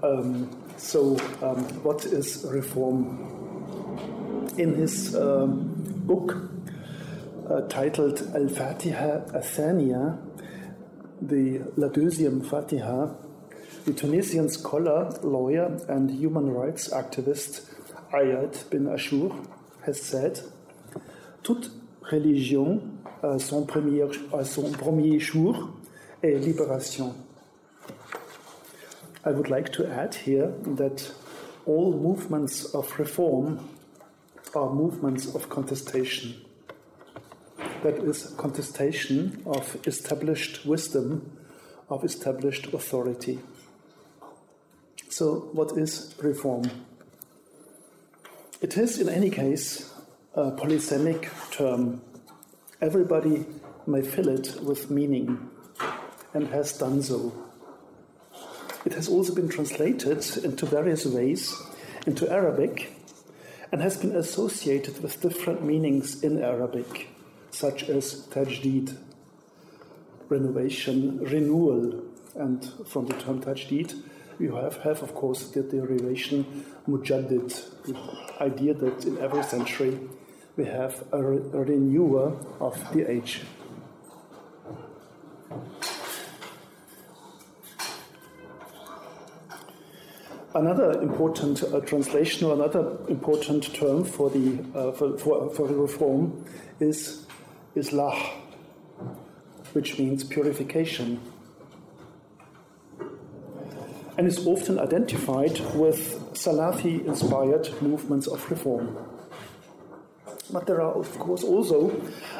Um, so, um, what is reform? In his um, book uh, titled Al Fatiha Athania, the La Deuxième Fatiha, the Tunisian scholar, lawyer, and human rights activist Yadh Ben Achour has said Toute religion à son premier, à son premier jour est libération. I would like to add here that all movements of reform are movements of contestation. That is, contestation of established wisdom, of established authority. So, what is reform? It is, in any case, a polysemic term. Everybody may fill it with meaning and has done so. It has also been translated into various ways into Arabic and has been associated with different meanings in Arabic, such as tajdid, renovation, renewal, and from the term tajdid, you have, have of course, the derivation mujaddid, the idea that in every century we have a, re- a renewer of the age. Another important uh, translation or another important term for the uh, for, for, for, reform is islah, which means purification, and is often identified with Salafi-inspired movements of reform. But there are, of course, also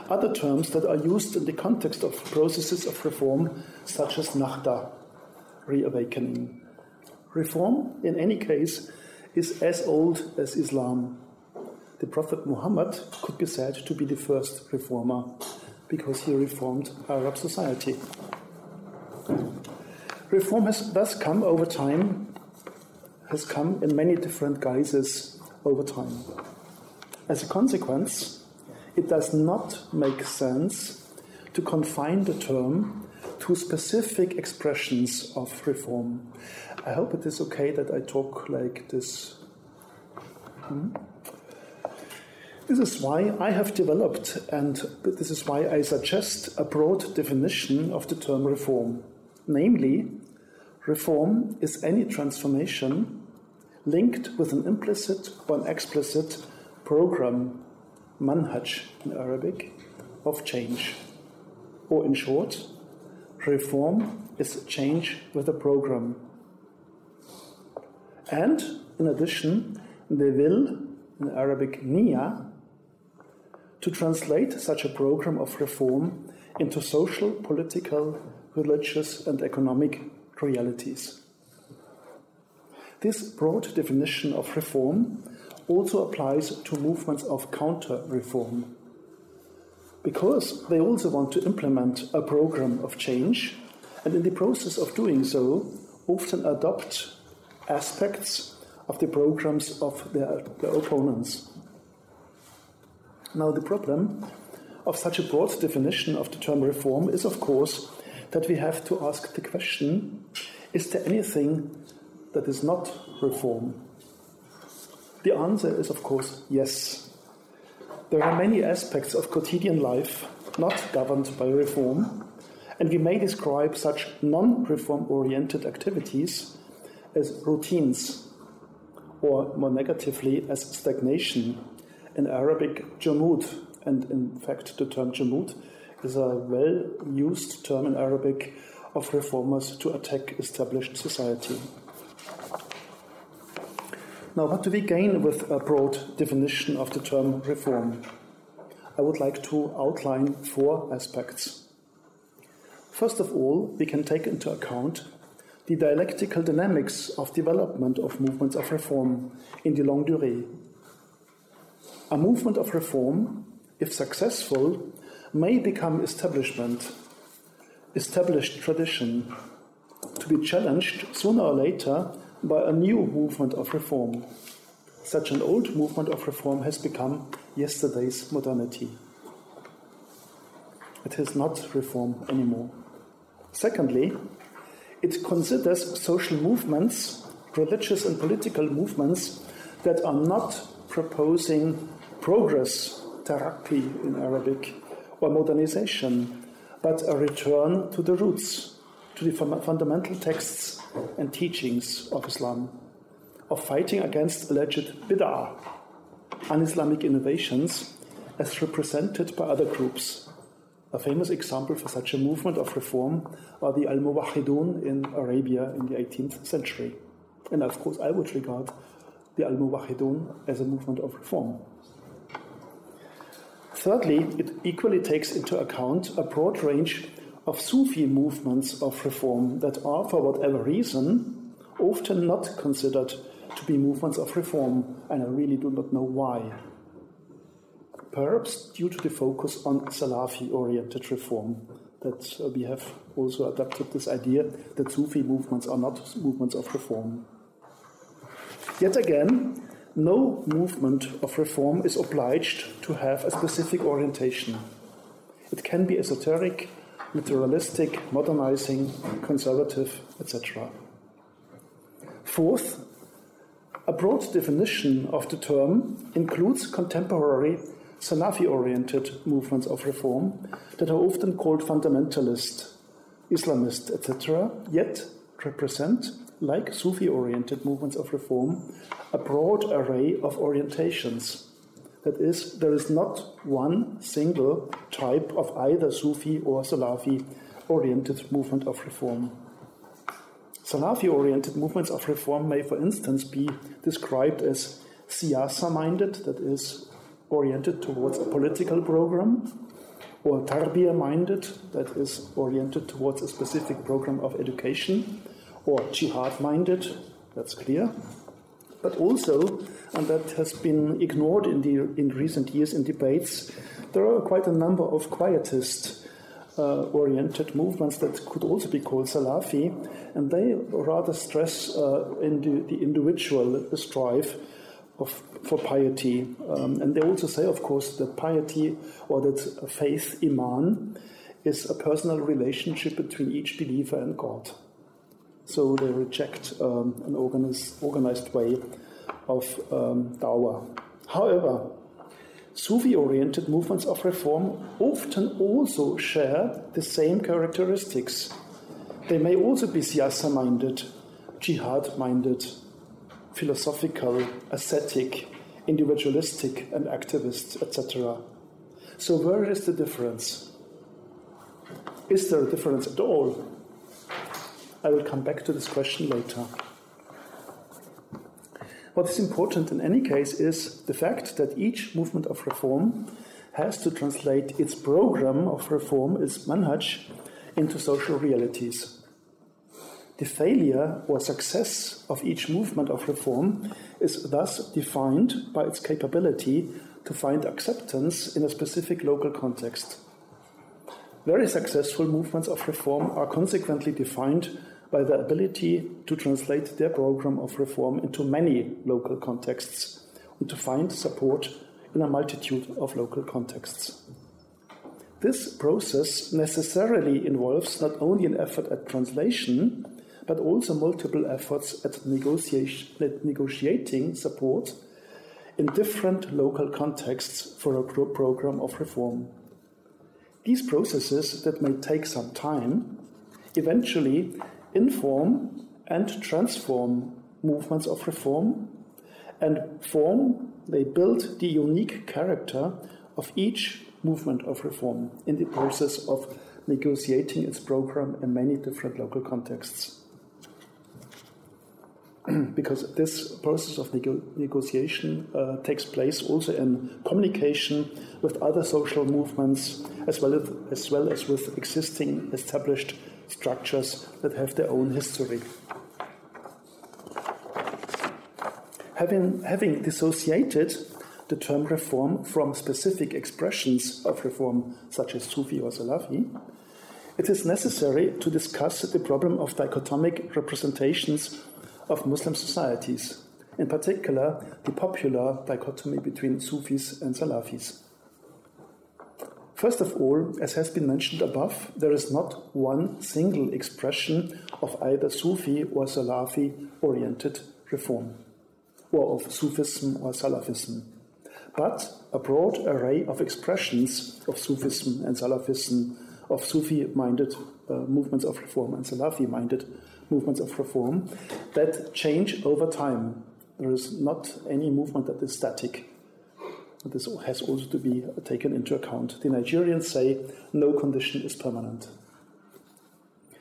other terms that are used in the context of processes of reform, such as Nahda, reawakening. Reform, in any case, is as old as Islam. The Prophet Muhammad could be said to be the first reformer because he reformed Arab society. Reform has thus come over time, has come in many different guises over time. As a consequence, it does not make sense to confine the term to specific expressions of reform. I hope it is okay that I talk like this. Hmm? This is why I have developed, and this is why I suggest a broad definition of the term reform. Namely, reform is any transformation linked with an implicit or an explicit program, manhaj in Arabic, of change. Or in short, reform is change with a program. And in addition, the will, in Arabic niya, to translate such a program of reform into social, political, religious, and economic realities. This broad definition of reform also applies to movements of counter reform. Because they also want to implement a program of change, and in the process of doing so, often adopt aspects of the programs of their, their opponents. Now, the problem of such a broad definition of the term reform is, of course, that we have to ask the question is there anything that is not reform? The answer is, of course, yes. There are many aspects of quotidian life not governed by reform, and we may describe such non reform oriented activities as routines, or more negatively, as stagnation. In Arabic, jamud, and in fact, the term jamud is a well used term in Arabic of reformers to attack established society. Now, what do we gain with a broad definition of the term reform? I would like to outline four aspects. First of all, we can take into account the dialectical dynamics of development of movements of reform in the longue durée. A movement of reform, if successful, may become establishment, established tradition, to be challenged sooner or later by a new movement of reform. Such an old movement of reform has become yesterday's modernity. It is not reform anymore. Secondly, it considers social movements religious and political movements that are not proposing progress, taraqqi in Arabic, or modernization, but a return to the roots, to the fundamental texts and teachings of Islam, of fighting against alleged bid'ah, un Islamic innovations, as represented by other groups. A famous example for such a movement of reform are the Al Muwahidun in Arabia in the 18th century. And of course, I would regard the Al Muwahidun as a movement of reform. Thirdly, it equally takes into account a broad range of Sufi movements of reform that are, for whatever reason, often not considered to be movements of reform, and I really do not know why. Perhaps due to the focus on Salafi oriented reform, that uh, we have also adopted this idea that Sufi movements are not movements of reform. Yet again, no movement of reform is obliged to have a specific orientation. It can be esoteric, literalistic, modernizing, conservative, etc. Fourth, a broad definition of the term includes contemporary Salafi oriented movements of reform that are often called fundamentalist, Islamist, etc., yet represent like Sufi oriented movements of reform, a broad array of orientations. That is, there is not one single type of either Sufi or Salafi oriented movement of reform. Salafi oriented movements of reform may, for instance, be described as siyasa minded, that is, oriented towards a political program, or tarbiyah minded, that is, oriented towards a specific program of education, or jihad minded, that's clear. But also, and that has been ignored in, the, in recent years in debates, there are quite a number of quietist uh, oriented movements that could also be called Salafi, and they rather stress uh, in the, the, individual strive of, for piety. Um, and they also say, of course, that piety or that faith, Iman, is a personal relationship between each believer and God so they reject um, an organized, organized way of um, dawah. However, Sufi oriented movements of reform often also share the same characteristics. They may also be siyasa minded, jihad minded, philosophical, ascetic, individualistic, and activist, etc. So, where is the difference? Is there a difference at all? I will come back to this question later. What is important in any case is the fact that each movement of reform has to translate its program of reform, its manhaj, into social realities. The failure or success of each movement of reform is thus defined by its capability to find acceptance in a specific local context. Very successful movements of reform are consequently defined by the ability to translate their program of reform into many local contexts and to find support in a multitude of local contexts. This process necessarily involves not only an effort at translation, but also multiple efforts at, at negotiating support in different local contexts for a program of reform. These processes that may take some time eventually inform and transform movements of reform and form, they build the unique character of each movement of reform in the process of negotiating its program in many different local contexts. because this process of nego- negotiation uh, takes place also in communication with other social movements as well as, as well as with existing established structures that have their own history. Having, having dissociated the term reform from specific expressions of reform, such as Sufi or Salafi, it is necessary to discuss the problem of dichotomic representations of Muslim societies, in particular, the popular dichotomy between Sufis and Salafis. First of all, as has been mentioned above, there is not one single expression of either Sufi or Salafi oriented reform, or of Sufism or Salafism, but a broad array of expressions of Sufism and Salafism, of Sufi minded uh, movements of reform and Salafi minded movements of reform that change over time. There is not any movement that is static. This has also to be taken into account. The Nigerians say no condition is permanent.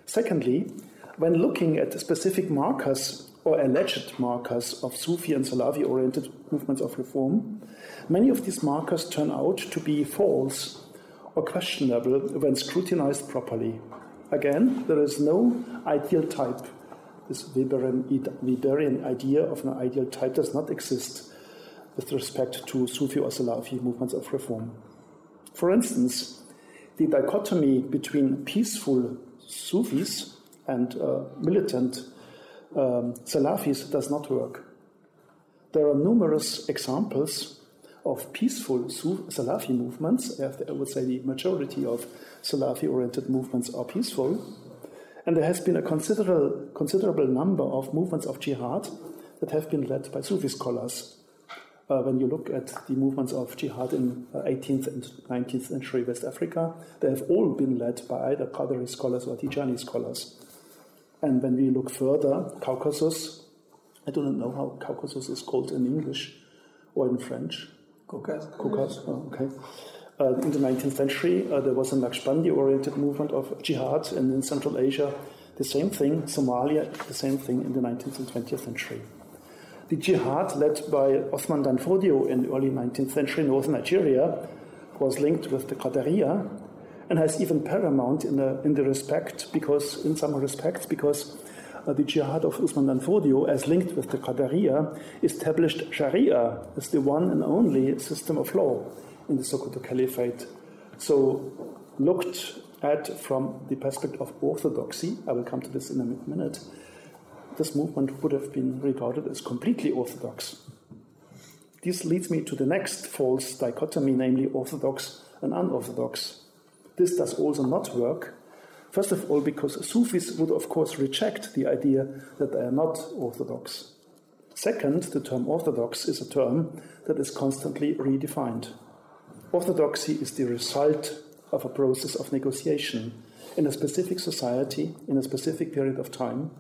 Secondly, when looking at specific markers or alleged markers of Sufi and Salafi oriented movements of reform, many of these markers turn out to be false or questionable when scrutinized properly. Again, there is no ideal type. This Weberian, Weberian idea of an ideal type does not exist with respect to Sufi or Salafi movements of reform. For instance, the dichotomy between peaceful Sufis and uh, militant um, Salafis does not work. There are numerous examples of peaceful Salafi movements. I would say the majority of Salafi oriented movements are peaceful. And there has been a considerable, considerable number of movements of jihad that have been led by Sufi scholars. Uh, when you look at the movements of jihad in uh, 18th and 19th century West Africa, they have all been led by either Qadri scholars or Tijani scholars. And when we look further, Caucasus, I do not know how Caucasus is called in English or in French. Oh, okay. Uh, in the 19th century, uh, there was a Naqshbandi oriented movement of jihad, and in Central Asia, the same thing, Somalia, the same thing in the 19th and 20th century. The jihad led by Osman Danfodio in the early 19th century northern Nigeria was linked with the Qadariya and has even paramount in the, in the respect because, in some respects, because uh, the jihad of Usman Danfodio, as linked with the Qadariya, established Sharia as the one and only system of law in the Sokoto Caliphate. So, looked at from the perspective of orthodoxy, I will come to this in a minute, this movement would have been regarded as completely orthodox. This leads me to the next false dichotomy, namely orthodox and unorthodox. This does also not work. First of all, because Sufis would, of course, reject the idea that they are not orthodox. Second, the term orthodox is a term that is constantly redefined. Orthodoxy is the result of a process of negotiation in a specific society, in a specific period of time,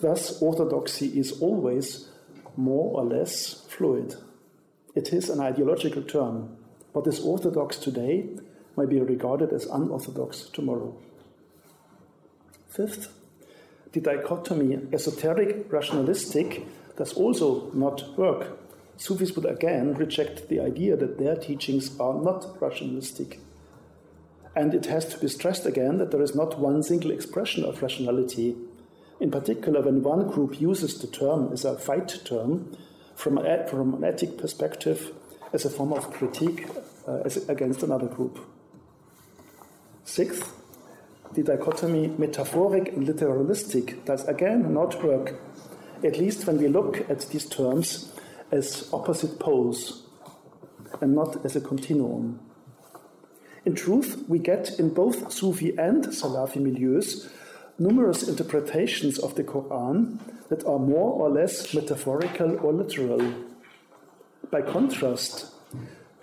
Thus, orthodoxy is always more or less fluid. It is an ideological term. What is orthodox today may be regarded as unorthodox tomorrow. Fifth, the dichotomy esoteric rationalistic does also not work. Sufis would again reject the idea that their teachings are not rationalistic. And it has to be stressed again that there is not one single expression of rationality in particular, when one group uses the term as a fight term from, a, from an ethic perspective as a form of critique uh, against another group. Sixth, the dichotomy metaphoric and literalistic does again not work, at least when we look at these terms as opposite poles and not as a continuum. In truth, we get in both Sufi and Salafi milieus numerous interpretations of the Quran that are more or less metaphorical or literal. By contrast,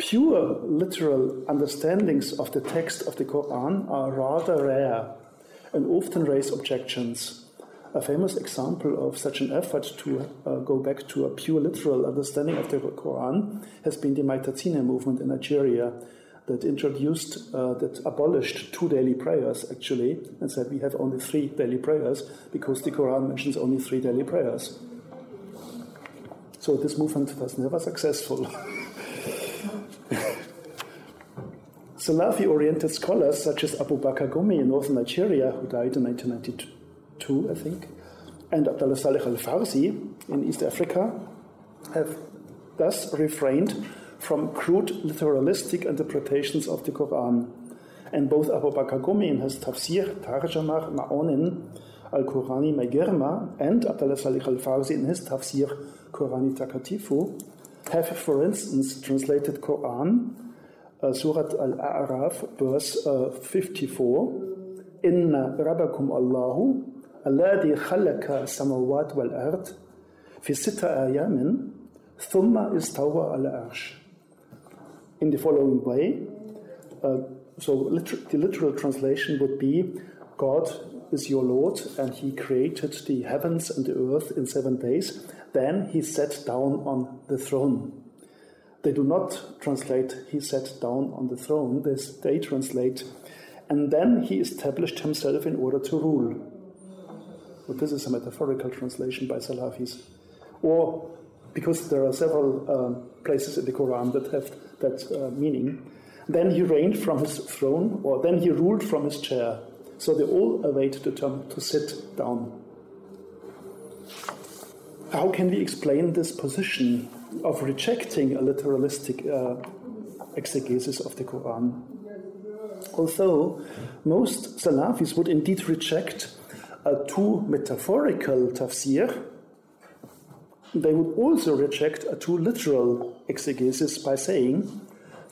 pure literal understandings of the text of the Quran are rather rare and often raise objections. A famous example of such an effort to uh, go back to a pure literal understanding of the Quran has been the Maitatsine movement in Nigeria, that introduced, uh, that abolished two daily prayers actually, and said we have only three daily prayers because the Quran mentions only three daily prayers. So this movement was never successful. Salafi oriented scholars such as Abu Bakr Gumi in northern Nigeria, who died in 1992, I think, and Abdullah Saleh al Farsi in East Africa, have thus refrained from crude literalistic interpretations of the Quran. And both Abu Bakr Gumi in his Tafsir, Tarjamah Ma'onin al-Qurani Magirma, and Abdullah Salih al-Farsi in his Tafsir, Qurani Takatifu, have, for instance, translated Quran, uh, Surat Al A'raf, verse uh, 54. Inna rabbakum Allahu, alladhi khalaqa samawat wal ard, fi sita ayamin, thumma istawa al arsh. In the following way, uh, so liter the literal translation would be God is your Lord, and He created the heavens and the earth in seven days. Then He sat down on the throne. They do not translate he sat down on the throne, they, they translate, and then he established himself in order to rule. But this is a metaphorical translation by Salafis. Or because there are several uh, places in the Quran that have that uh, meaning. Then he reigned from his throne, or then he ruled from his chair. So they all await the term to sit down. How can we explain this position of rejecting a literalistic uh, exegesis of the Quran? Although most Salafis would indeed reject a too metaphorical tafsir, they would also reject a too literal exegesis by saying,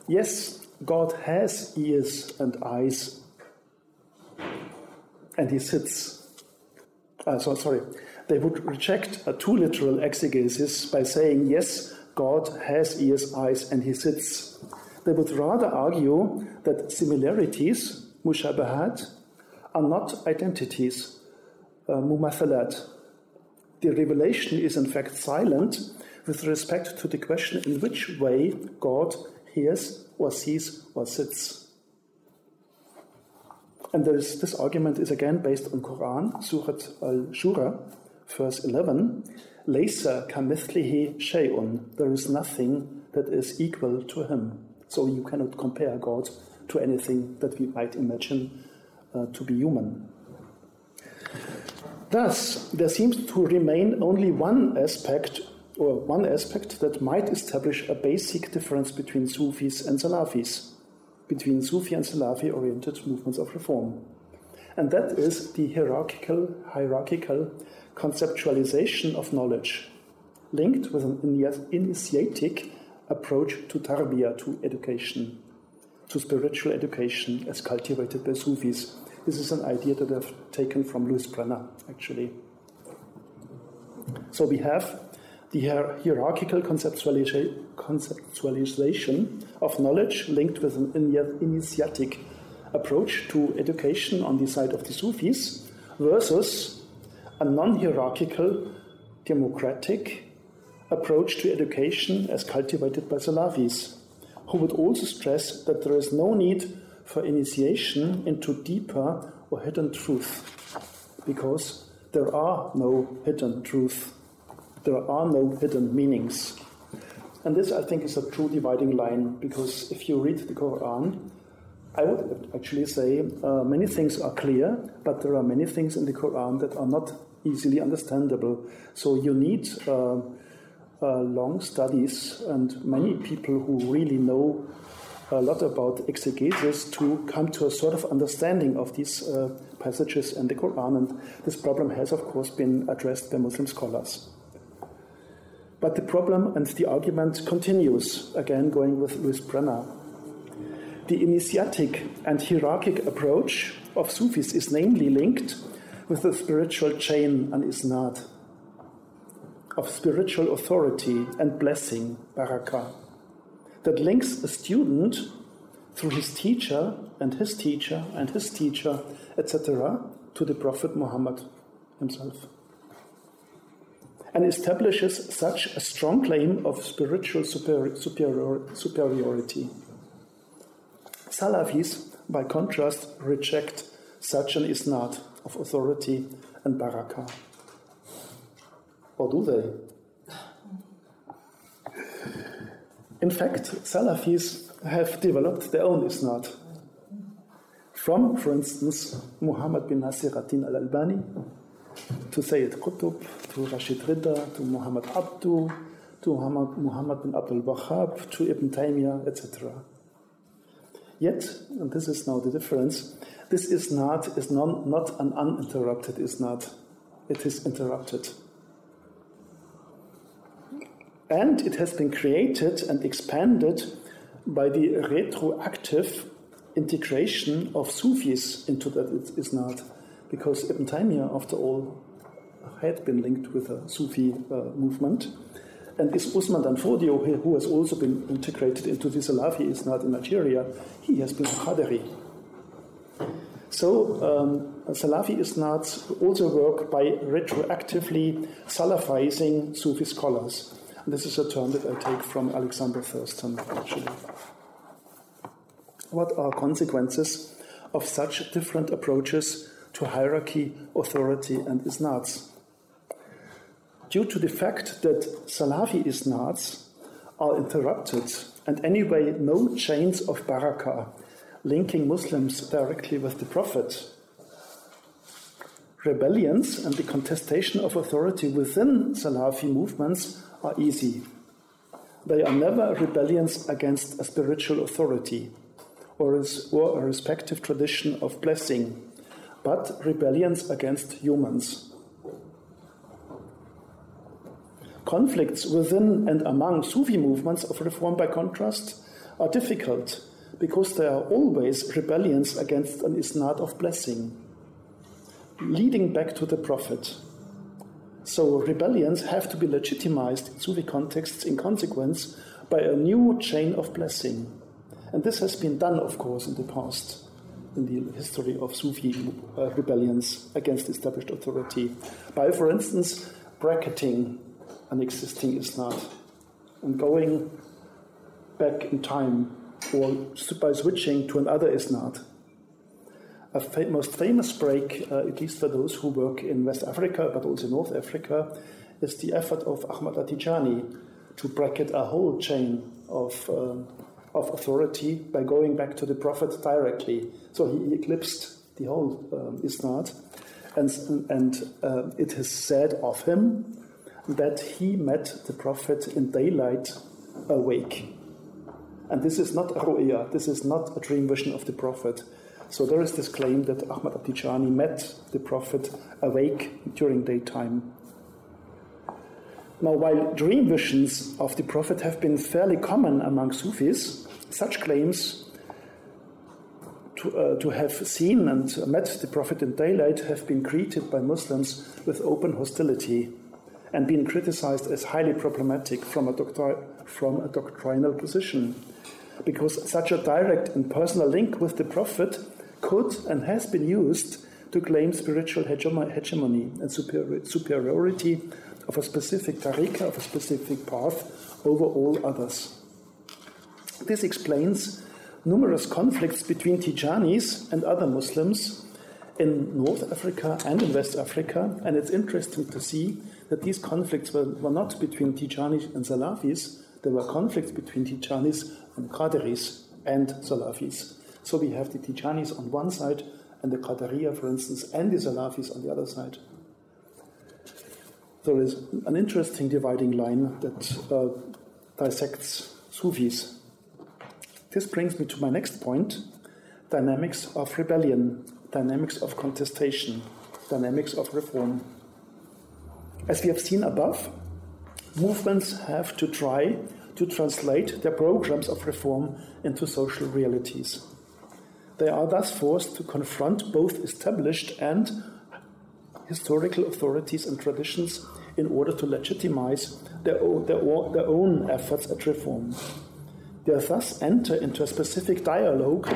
yes, God has ears and eyes and he sits. Uh, so, sorry, they would reject a too literal exegesis by saying, yes, God has ears, eyes, and he sits. They would rather argue that similarities, mushabahat, are not identities, uh, mumathalat. The revelation is in fact silent with respect to the question in which way God hears or sees or sits. And is, this argument is again based on Quran, Surat al-Shura, verse 11. Laysa kamithlihi shay'un. There is nothing that is equal to him. So you cannot compare God to anything that we might imagine uh, to be human. Thus, there seems to remain only one aspect or one aspect that might establish a basic difference between Sufis and Salafis between Sufi and Salafi oriented movements of reform. And that is the hierarchical, hierarchical conceptualization of knowledge, linked with an initiatic approach to tarbiyah, to education, to spiritual education as cultivated by Sufis. This is an idea that I've taken from Louis Brenner, actually. So we have the hierarchical conceptualization of knowledge linked with an initiatic approach to education on the side of the Sufis versus a non hierarchical, democratic approach to education as cultivated by Salafis, who would also stress that there is no need for initiation into deeper or hidden truth, because there are no hidden truth. There are no hidden meanings. And this, I think, is a true dividing line because if you read the Quran, I would actually say uh, many things are clear, but there are many things in the Quran that are not easily understandable. So you need uh, uh, long studies and many people who really know a lot about exegesis to come to a sort of understanding of these uh, passages in the Quran. And this problem has, of course, been addressed by Muslim scholars. But the problem and the argument continues, again going with Louis Brenner. The initiatic and hierarchic approach of Sufis is namely linked with the spiritual chain and isnad, of spiritual authority and blessing, barakah, that links a student through his teacher and his teacher and his teacher, etc., to the Prophet Muhammad himself and establishes such a strong claim of spiritual superior, superior, superiority. Salafis, by contrast, reject such an isnad of authority and barakah. Or do they? In fact, Salafis have developed their own isnad. From, for instance, Muhammad bin Nasir al Albani, to Sayyid Qutb, to Rashid Rida, to Muhammad Abdu, to Muhammad bin Abdul Wahhab, to Ibn Taymiyyah, etc. Yet, and this is now the difference, this is not, is non, not an uninterrupted isnad. It is interrupted. And it has been created and expanded by the retroactive integration of Sufis into that it isnad because Ibn Taymiyyah, after all, had been linked with a Sufi uh, movement. And this Usman Danfodio, who has also been integrated into the Salafi Isnad in Nigeria, he has been a Qadari. So um, Salafi Isnads also work by retroactively Salafizing Sufi scholars. And this is a term that I take from Alexander Thurston, actually. What are consequences of such different approaches to hierarchy, authority, and isnads? Due to the fact that Salafi isnads are interrupted and anyway no chains of barakah linking Muslims directly with the Prophet, rebellions and the contestation of authority within Salafi movements are easy. They are never rebellions against a spiritual authority or, a respective tradition of blessing, but rebellions against humans. Conflicts within and among Sufi movements of reform, by contrast, are difficult because there are always rebellions against an isnad of blessing, leading back to the Prophet. So rebellions have to be legitimized in Sufi contexts in consequence by a new chain of blessing. And this has been done, of course, in the past, in the history of Sufi uh, rebellions against established authority, by, for instance, bracketing an existing isnad and going back in time or by switching to another isnad. A fa- most famous break, uh, at least for those who work in West Africa but also North Africa, is the effort of Ahmad Atijani to bracket a whole chain of uh, of authority by going back to the Prophet directly. So he eclipsed the whole um, Isnad, and, and uh, it is said of him that he met the Prophet in daylight awake. And this is not a ru'ya, this is not a dream vision of the Prophet. So there is this claim that Ahmad Atijani met the Prophet awake during daytime. Now, while dream visions of the Prophet have been fairly common among Sufis, such claims to, uh, to have seen and met the Prophet in daylight have been greeted by Muslims with open hostility and been criticized as highly problematic from a, from a doctrinal position. Because such a direct and personal link with the Prophet could and has been used to claim spiritual hegemony and superiority of a specific tariqah, of a specific path over all others. This explains numerous conflicts between Tijanis and other Muslims in North Africa and in West Africa, and it's interesting to see that these conflicts were, were not between Tijanis and Salafis, there were conflicts between Tijanis and and Salafis. So we have the Tijanis on one side and the Qadariya, for instance, and the Salafis on the other side there is an interesting dividing line that uh, dissects Sufis. This brings me to my next point dynamics of rebellion, dynamics of contestation, dynamics of reform. As we have seen above, movements have to try to translate their programs of reform into social realities. They are thus forced to confront both established and historical authorities and traditions in order to legitimize their own, their, their own efforts at reform. They thus enter into a specific dialogue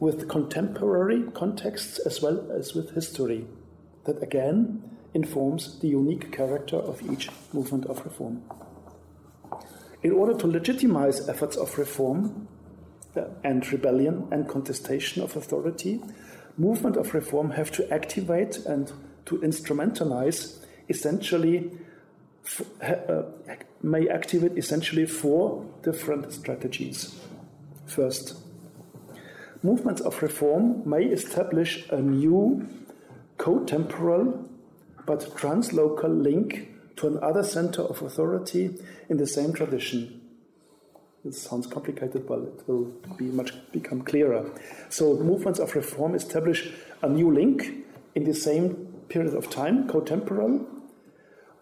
with contemporary contexts as well as with history, that again informs the unique character of each movement of reform. In order to legitimize efforts of reform and rebellion and contestation of authority, movement of reform have to activate and to instrumentalize essentially uh, may activate essentially four different strategies. First, movements of reform may establish a new co-temporal but translocal link to another center of authority in the same tradition. This sounds complicated, but it will be much become clearer. So, movements of reform establish a new link in the same period of time, co-temporal,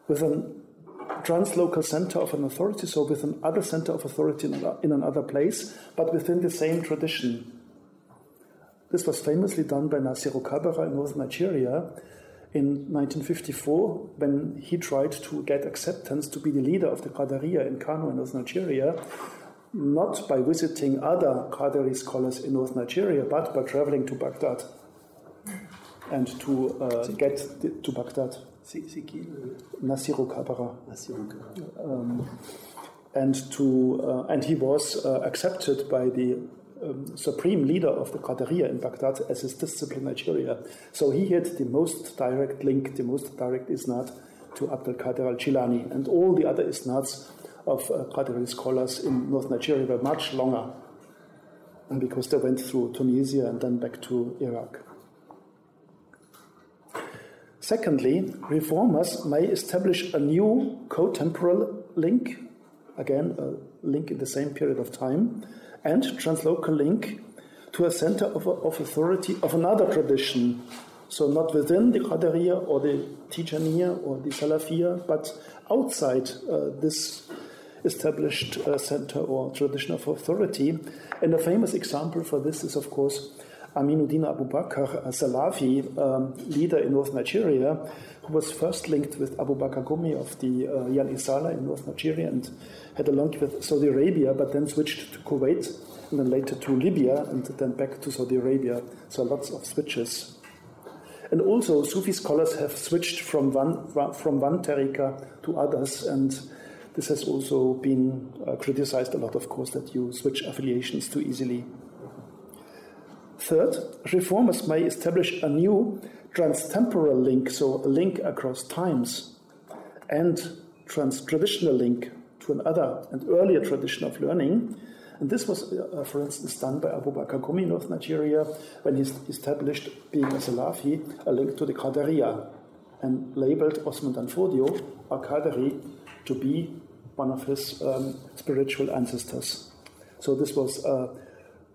with a translocal center of an authority, so with another center of authority in another place, but within the same tradition. This was famously done by Nasiru Kabara in North Nigeria in 1954 when he tried to get acceptance to be the leader of the Qadariya in Kano in North Nigeria, not by visiting other Qadari scholars in North Nigeria, but by traveling to Baghdad and to uh, get to Baghdad. Nasiru Kabara. Um, and to uh, and he was uh, accepted by the um, supreme leader of the Qadariya in Baghdad as his Nigeria. So he had the most direct link, the most direct isnad to Abdul Qadir al Jilani. And all the other isnads of uh, scholars in North Nigeria were much longer because they went through Tunisia and then back to Iraq. Secondly, reformers may establish a new co-temporal link, again, a link in the same period of time, and translocal link to a center of, of authority of another tradition. So, not within the Qadariya or the Tijaniya or the Salafiyya, but outside uh, this established uh, center or tradition of authority. And a famous example for this is, of course, Aminuddin Abu Bakr, a Salafi um, leader in North Nigeria, who was first linked with Abu Bakr Gumi of the uh, Yan Izala in North Nigeria and had a link with Saudi Arabia, but then switched to Kuwait and then later to Libya and then back to Saudi Arabia. So lots of switches. And also, Sufi scholars have switched from one, from one tariqa to others, and this has also been uh, criticized a lot, of course, that you switch affiliations too easily. Third, reformers may establish a new transtemporal link, so a link across times, and trans-traditional link to another and earlier tradition of learning. And this was, uh, for instance, done by Abu Bakr Gumi in North Nigeria when he established, being a Salafi, a link to the Qadariya and labeled Osman Danfodio, a Qadari, to be one of his um, spiritual ancestors. So this was a,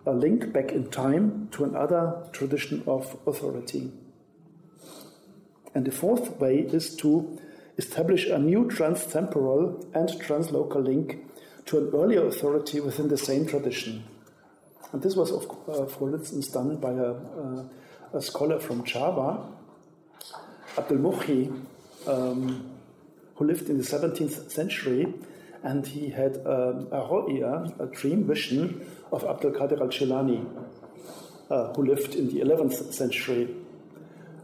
a link back in time to another tradition of authority. And the fourth way is to establish a new transtemporal and translocal link to an earlier authority within the same tradition. And this was, of, uh, for instance, done by a, uh, a, scholar from Java, Abdul Muhyi, um, who lived in the 17th century, and he had um, a a dream vision of Abdul Qadir al Jilani, uh, who lived in the 11th century.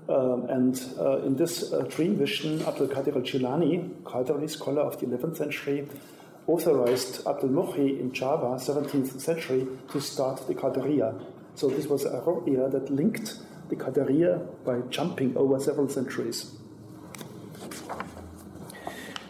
Um, and uh, in this uh, dream vision, Abdul Qadir al Jilani, Qadari scholar of the 11th century, authorized Abdul Muhyi in Java, 17th century, to start the Qadariya. So this was a ru'ya that linked the Qadariya by jumping over several centuries.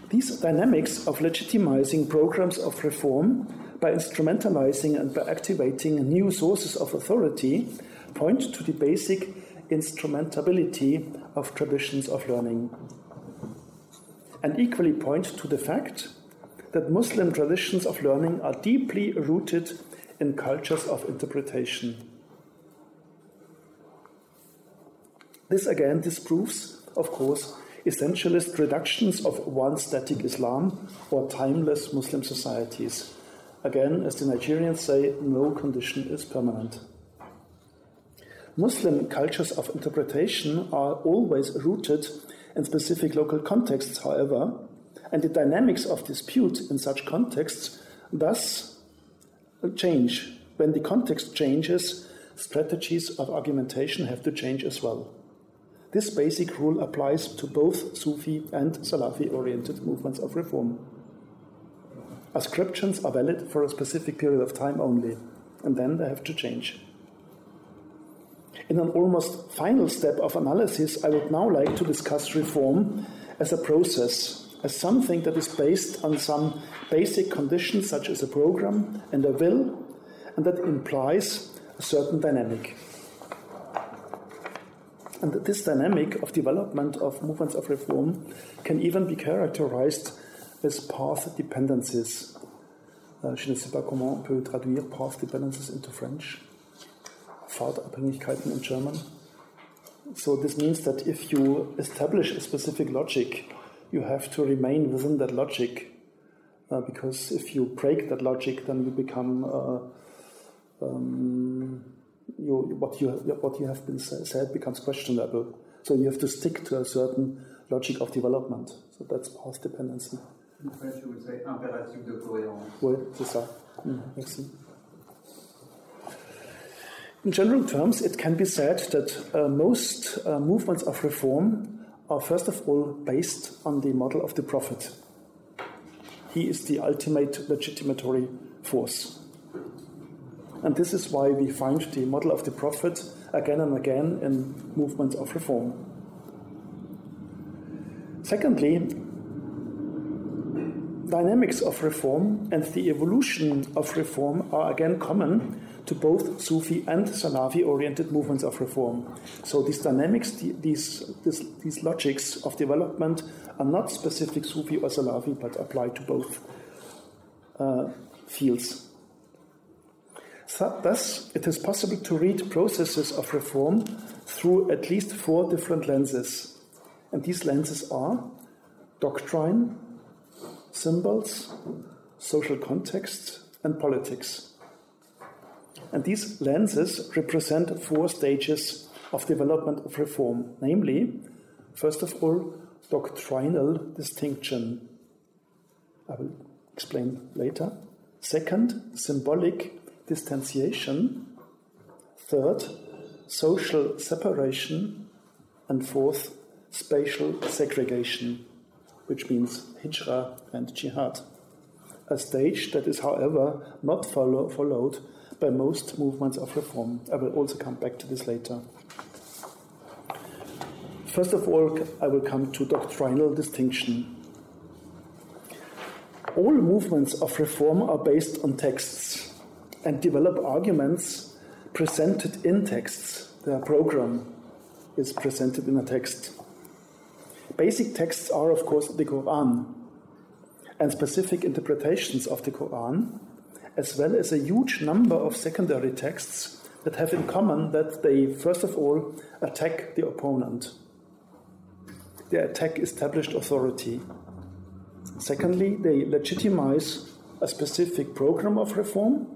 These dynamics of legitimizing programs of reform by instrumentalizing and by activating new sources of authority point to the basic instrumentability of traditions of learning. And equally point to the fact that Muslim traditions of learning are deeply rooted in cultures of interpretation. This again disproves, of course, essentialist reductions of one static Islam or timeless Muslim societies. Again, as the Nigerians say, no condition is permanent. Muslim cultures of interpretation are always rooted in specific local contexts, however, and the dynamics of dispute in such contexts thus change. When the context changes, strategies of argumentation have to change as well. This basic rule applies to both Sufi and Salafi oriented movements of reform. Ascriptions are valid for a specific period of time only, and then they have to change. In an almost final step of analysis, I would now like to discuss reform as a process, as something that is based on some basic conditions such as a program and a will, and that implies a certain dynamic. And this dynamic of development of movements of reform can even be characterized as path dependencies. Uh, je ne sais pas comment on peut traduire path dependencies into French. Pfadabhängigkeiten in German. So this means that if you establish a specific logic, you have to remain within that logic, uh, because if you break that logic, then you become uh, um, you, what, you, what you have been said becomes questionable. So you have to stick to a certain logic of development. So that's path dependency. En French, you would say impératif de cohérence. Oui, c'est ça. Mm, merci. In general terms, it can be said that uh, most uh, movements of reform are first of all based on the model of the prophet. He is the ultimate legitimatory force. And this is why we find the model of the prophet again and again in movements of reform. Secondly, dynamics of reform and the evolution of reform are again common to both Sufi and Salafi oriented movements of reform. So these dynamics, these, these, these logics of development are not specific Sufi or Salafi, but apply to both uh, fields. So, thus, it is possible to read processes of reform through at least four different lenses. And these lenses are doctrine, symbols, social context, and politics. And these lenses represent four stages of development of reform, namely, first of all, doctrinal distinction. I will explain later. Second, symbolic distanciation. Third, social separation. And fourth, spatial segregation, which means hijrah and jihad. A stage that is, however, not follow, followed by most movements of reform. I will also come back to this later. First of all, I will come to doctrinal distinction. All movements of reform are based on texts and develop arguments presented in texts. Their program is presented in a text. Basic texts are, of course, the Quran and specific interpretations of the Quran as well as a huge number of secondary texts that have in common that they, first of all, attack the opponent. They attack established authority. Secondly, they legitimize a specific program of reform.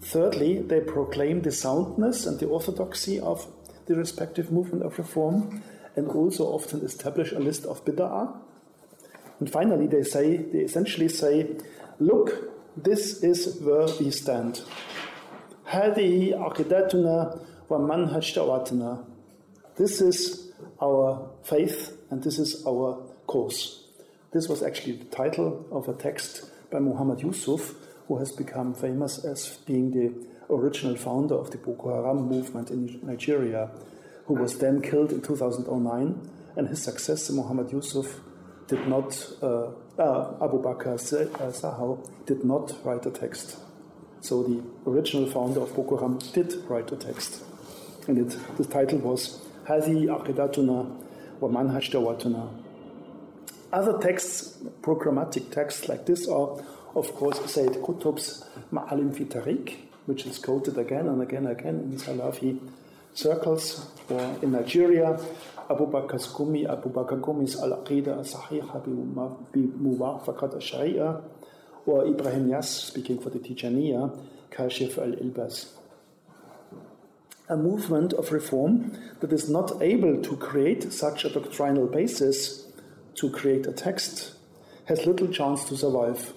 Thirdly, they proclaim the soundness and the orthodoxy of the respective movement of reform and also often establish a list of bid'ah. And finally, they say, they essentially say, look, this is where we stand. هذه عقيدتنا ومنهج دعوتنا. This is our faith and this is our course. This was actually the title of a text by Muhammad Yusuf, who has become famous as being the original founder of the Boko Haram movement in Nigeria, who was then killed in 2009. And his successor, Muhammad Yusuf, did not uh, uh, Abu Bakr uh, Shekau did not write a text. So the original founder of Boko Haram did write a text. And it, the title was Hadi Aqidatuna wa Manhaj Dawatuna. Other texts, programmatic texts like this, are, of course, Sayyid Qutb's Ma'alim fi Tariq, which is quoted again and again and again in Salafi circles, or in Nigeria, أبو بكر قومي أبو بكر قومي's العقيدة الصحيحة بموافقة الشريعة or Ibrahim Niasse speaking for the Tijaniya, Kashif al-Ilbas. A movement of reform that is not able to create such a doctrinal basis, to create a text, has little chance to survive.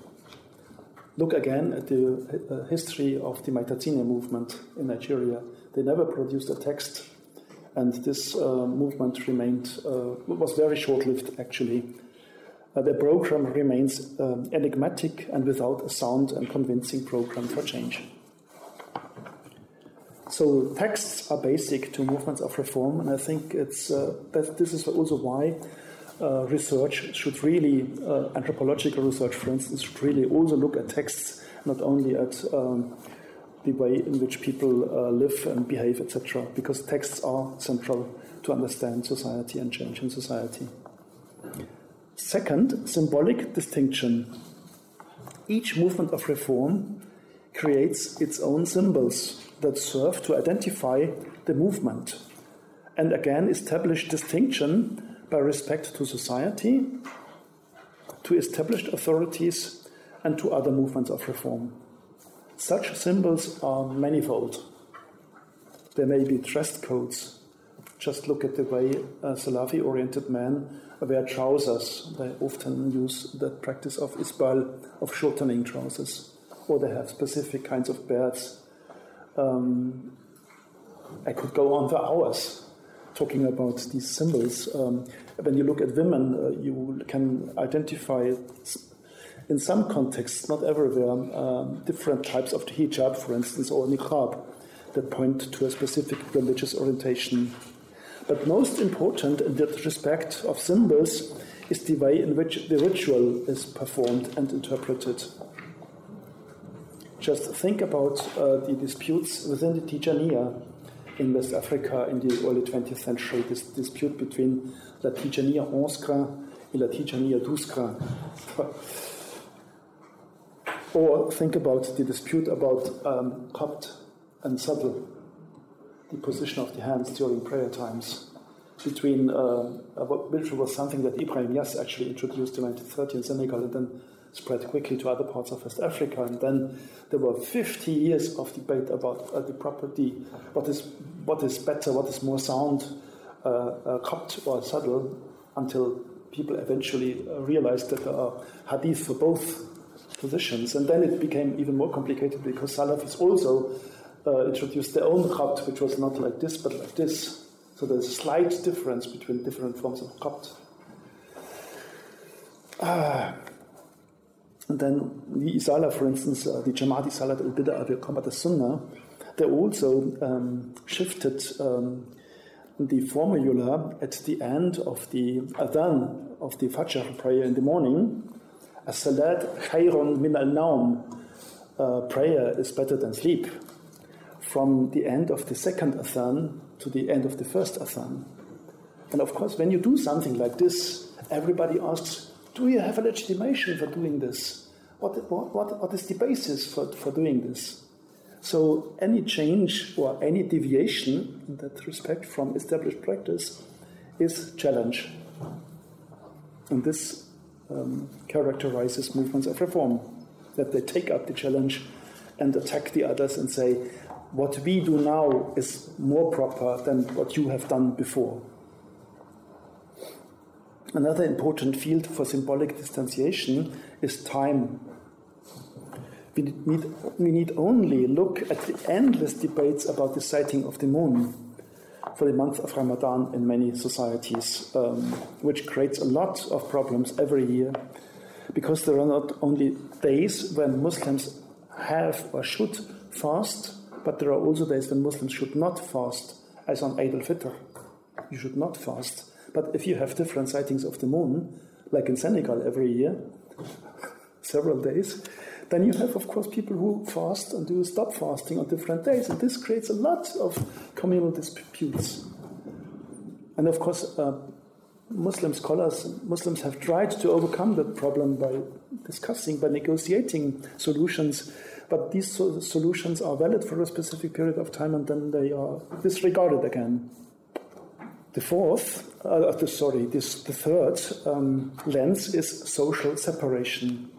Look again at the uh, history of the Maitatsine movement in Nigeria. They never produced a text and this uh, movement remained uh, was very short-lived actually. Uh, the program remains enigmatic and without a sound and convincing program for change. So texts are basic to movements of reform, and I think it's uh, that this is also why uh, research should really, uh, anthropological research, for instance, should really also look at texts, not only at um, the way in which people uh, live and behave, etc., because texts are central to understand society and change in society. Second, symbolic distinction. Each movement of reform creates its own symbols that serve to identify the movement and again establish distinction by respect to society, to established authorities, and to other movements of reform. Such symbols are manifold. There may be dress codes. Just look at the way uh, Salafi oriented men wear trousers. They often use the practice of isbal, of shortening trousers, or they have specific kinds of beards. Um, I could go on for hours talking about these symbols. Um, when you look at women, uh, you can identify in some contexts, not everywhere, um, different types of hijab, for instance, or niqab, that point to a specific religious orientation. But most important in that respect of symbols is the way in which the ritual is performed and interpreted. Just think about uh, the disputes within the Tijaniya in West Africa in the early 20th century, this dispute between La Tijaniya Onskra and La Tijaniya Duskra. Or think about the dispute about um, and Sadl, the position of the hands during prayer times, between uh, which was something that Ibrahim Niasse actually introduced in 1930 in Senegal and then spread quickly to other parts of West Africa. And then there were 50 years of debate about uh, the property, what is, what is better, what is more sound, uh, uh, or Sadl, until people eventually uh, realized that there are hadith for both positions. And then it became even more complicated because Salafis also uh, introduced their own qabt, which was not like this, but like this. So there's a slight difference between different forms of qabt. Ah. And then the Izala, for instance, uh, the Jamaat Izalat al Bid'ah, the Qamat Sunnah, they also um, shifted um, the formula at the end of the adhan of the Fajr prayer in the morning as-salat khayrun min al-nawm. Uh, prayer is better than sleep. From the end of the second athan to the end of the first athan. And of course, when you do something like this, everybody asks, do you have a legitimation for doing this? What, what, what is the basis for, for doing this? So any change or any deviation in that respect from established practice is challenge. And this um, characterizes movements of reform, that they take up the challenge and attack the others and say, what we do now is more proper than what you have done before. Another important field for symbolic distanciation is time. We need, we need only look at the endless debates about the sighting of the moon for the month of Ramadan in many societies, um, which creates a lot of problems every year because there are not only days when Muslims have or should fast, but there are also days when Muslims should not fast, as on Eid al Fitr. You should not fast. But if you have different sightings of the moon, like in Senegal every year, several days, then you have, of course, people who fast and do stop fasting on different days, and this creates a lot of communal disputes. And of course, uh, Muslim scholars, Muslims have tried to overcome that problem by discussing, by negotiating solutions, but these so- solutions are valid for a specific period of time and then they are disregarded again. The fourth, uh, the, sorry, this, the third um, lens is social separation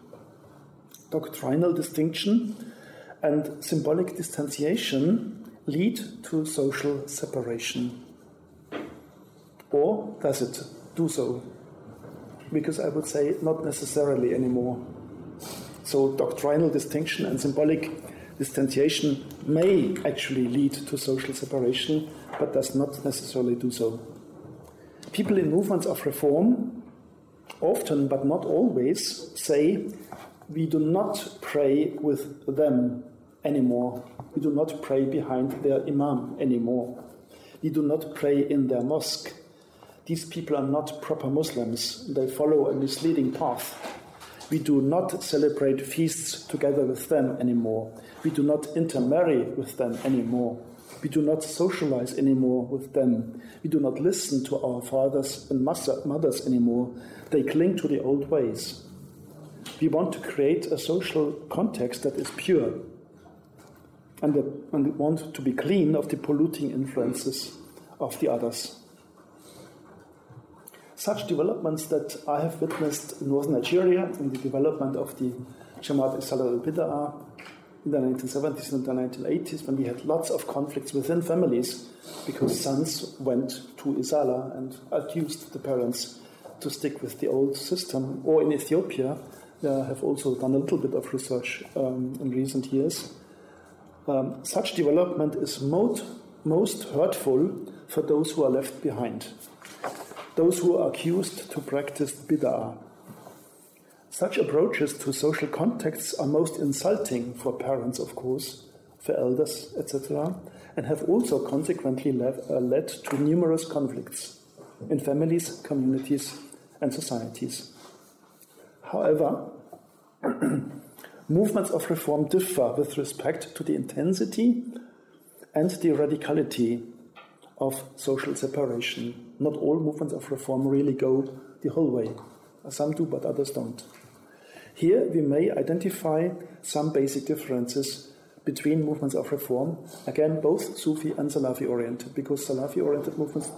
doctrinal distinction and symbolic distanciation lead to social separation? Or does it do so? Because I would say not necessarily anymore. So, doctrinal distinction and symbolic distanciation may actually lead to social separation, but does not necessarily do so. People in movements of reform often, but not always, say we do not pray with them anymore. We do not pray behind their imam anymore. We do not pray in their mosque. These people are not proper Muslims. They follow a misleading path. We do not celebrate feasts together with them anymore. We do not intermarry with them anymore. We do not socialize anymore with them. We do not listen to our fathers and mothers anymore. They cling to the old ways. We want to create a social context that is pure and, that, and want to be clean of the polluting influences of the others. Such developments that I have witnessed in northern Nigeria in the development of the Jamaat Izalat al Bid'ah in the 1970s and the 1980s when we had lots of conflicts within families because sons went to Izala and accused the parents to stick with the old system. Or in Ethiopia, have also done a little bit of research um, in recent years. Um, such development is most, most hurtful for those who are left behind, those who are accused to practice bid'ah, such approaches to social contexts are most insulting for parents, of course, for elders, etc., and have also consequently led, uh, led to numerous conflicts in families, communities, and societies. However, movements of reform differ with respect to the intensity and the radicality of social separation. Not all movements of reform really go the whole way. Some do, but others don't. Here we may identify some basic differences between movements of reform, again, both Sufi and Salafi oriented, because Salafi oriented movements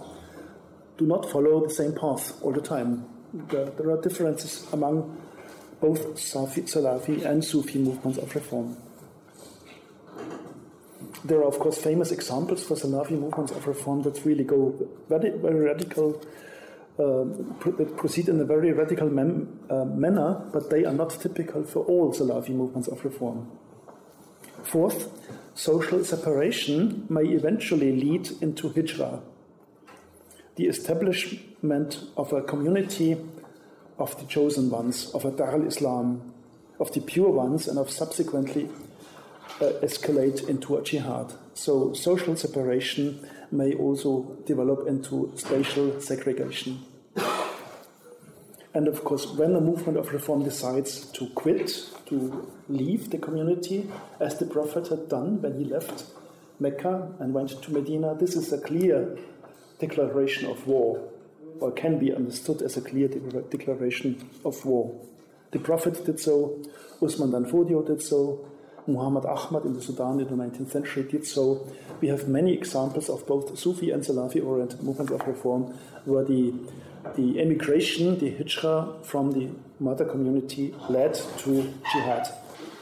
do not follow the same path all the time. There, are differences among both Salafi, and Sufi movements of reform. There are, of course, famous examples for Salafi movements of reform that really go very, very radical uh, proceed in a very radical mem- uh, manner, but they are not typical for all Salafi movements of reform. Fourth, social separation may eventually lead into hijrah, the establishment of a community of the chosen ones, of a Dar al Islam, of the pure ones, and of subsequently uh, escalate into a jihad. So, social separation may also develop into spatial segregation. And of course, when a movement of reform decides to quit, to leave the community, as the Prophet had done when he left Mecca and went to Medina, this is a clear declaration of war, or can be understood as a clear de- declaration of war. The Prophet did so, Usman Dan Fodio did so, Muhammad Ahmad in the Sudan in the 19th century did so. We have many examples of both Sufi and Salafi oriented movements of reform where the, the emigration, the hijra from the mother community led to jihad.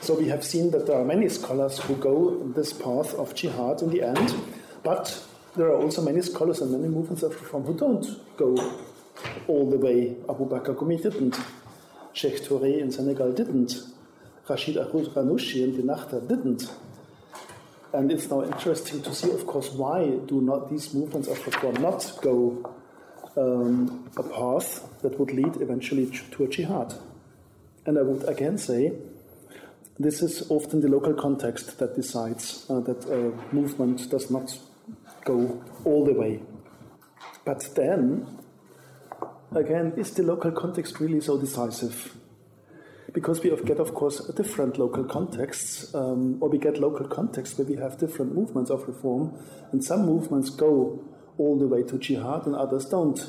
So we have seen that there are many scholars who go this path of jihad in the end, but there are also many scholars and many movements of reform who don't go all the way. Abu Bakr Gumi didn't. Sheikh Touré in Senegal didn't. Rashid Ghannouchi and Ennahda didn't. And it's now interesting to see, of course, why do not these movements of reform not go um, a path that would lead eventually to a jihad? And I would again say this is often the local context that decides uh, that a movement does not go all the way. But then, again, is the local context really so decisive? because we get, of course, different local contexts, um, or we get local contexts where we have different movements of reform, and some movements go all the way to jihad and others don't.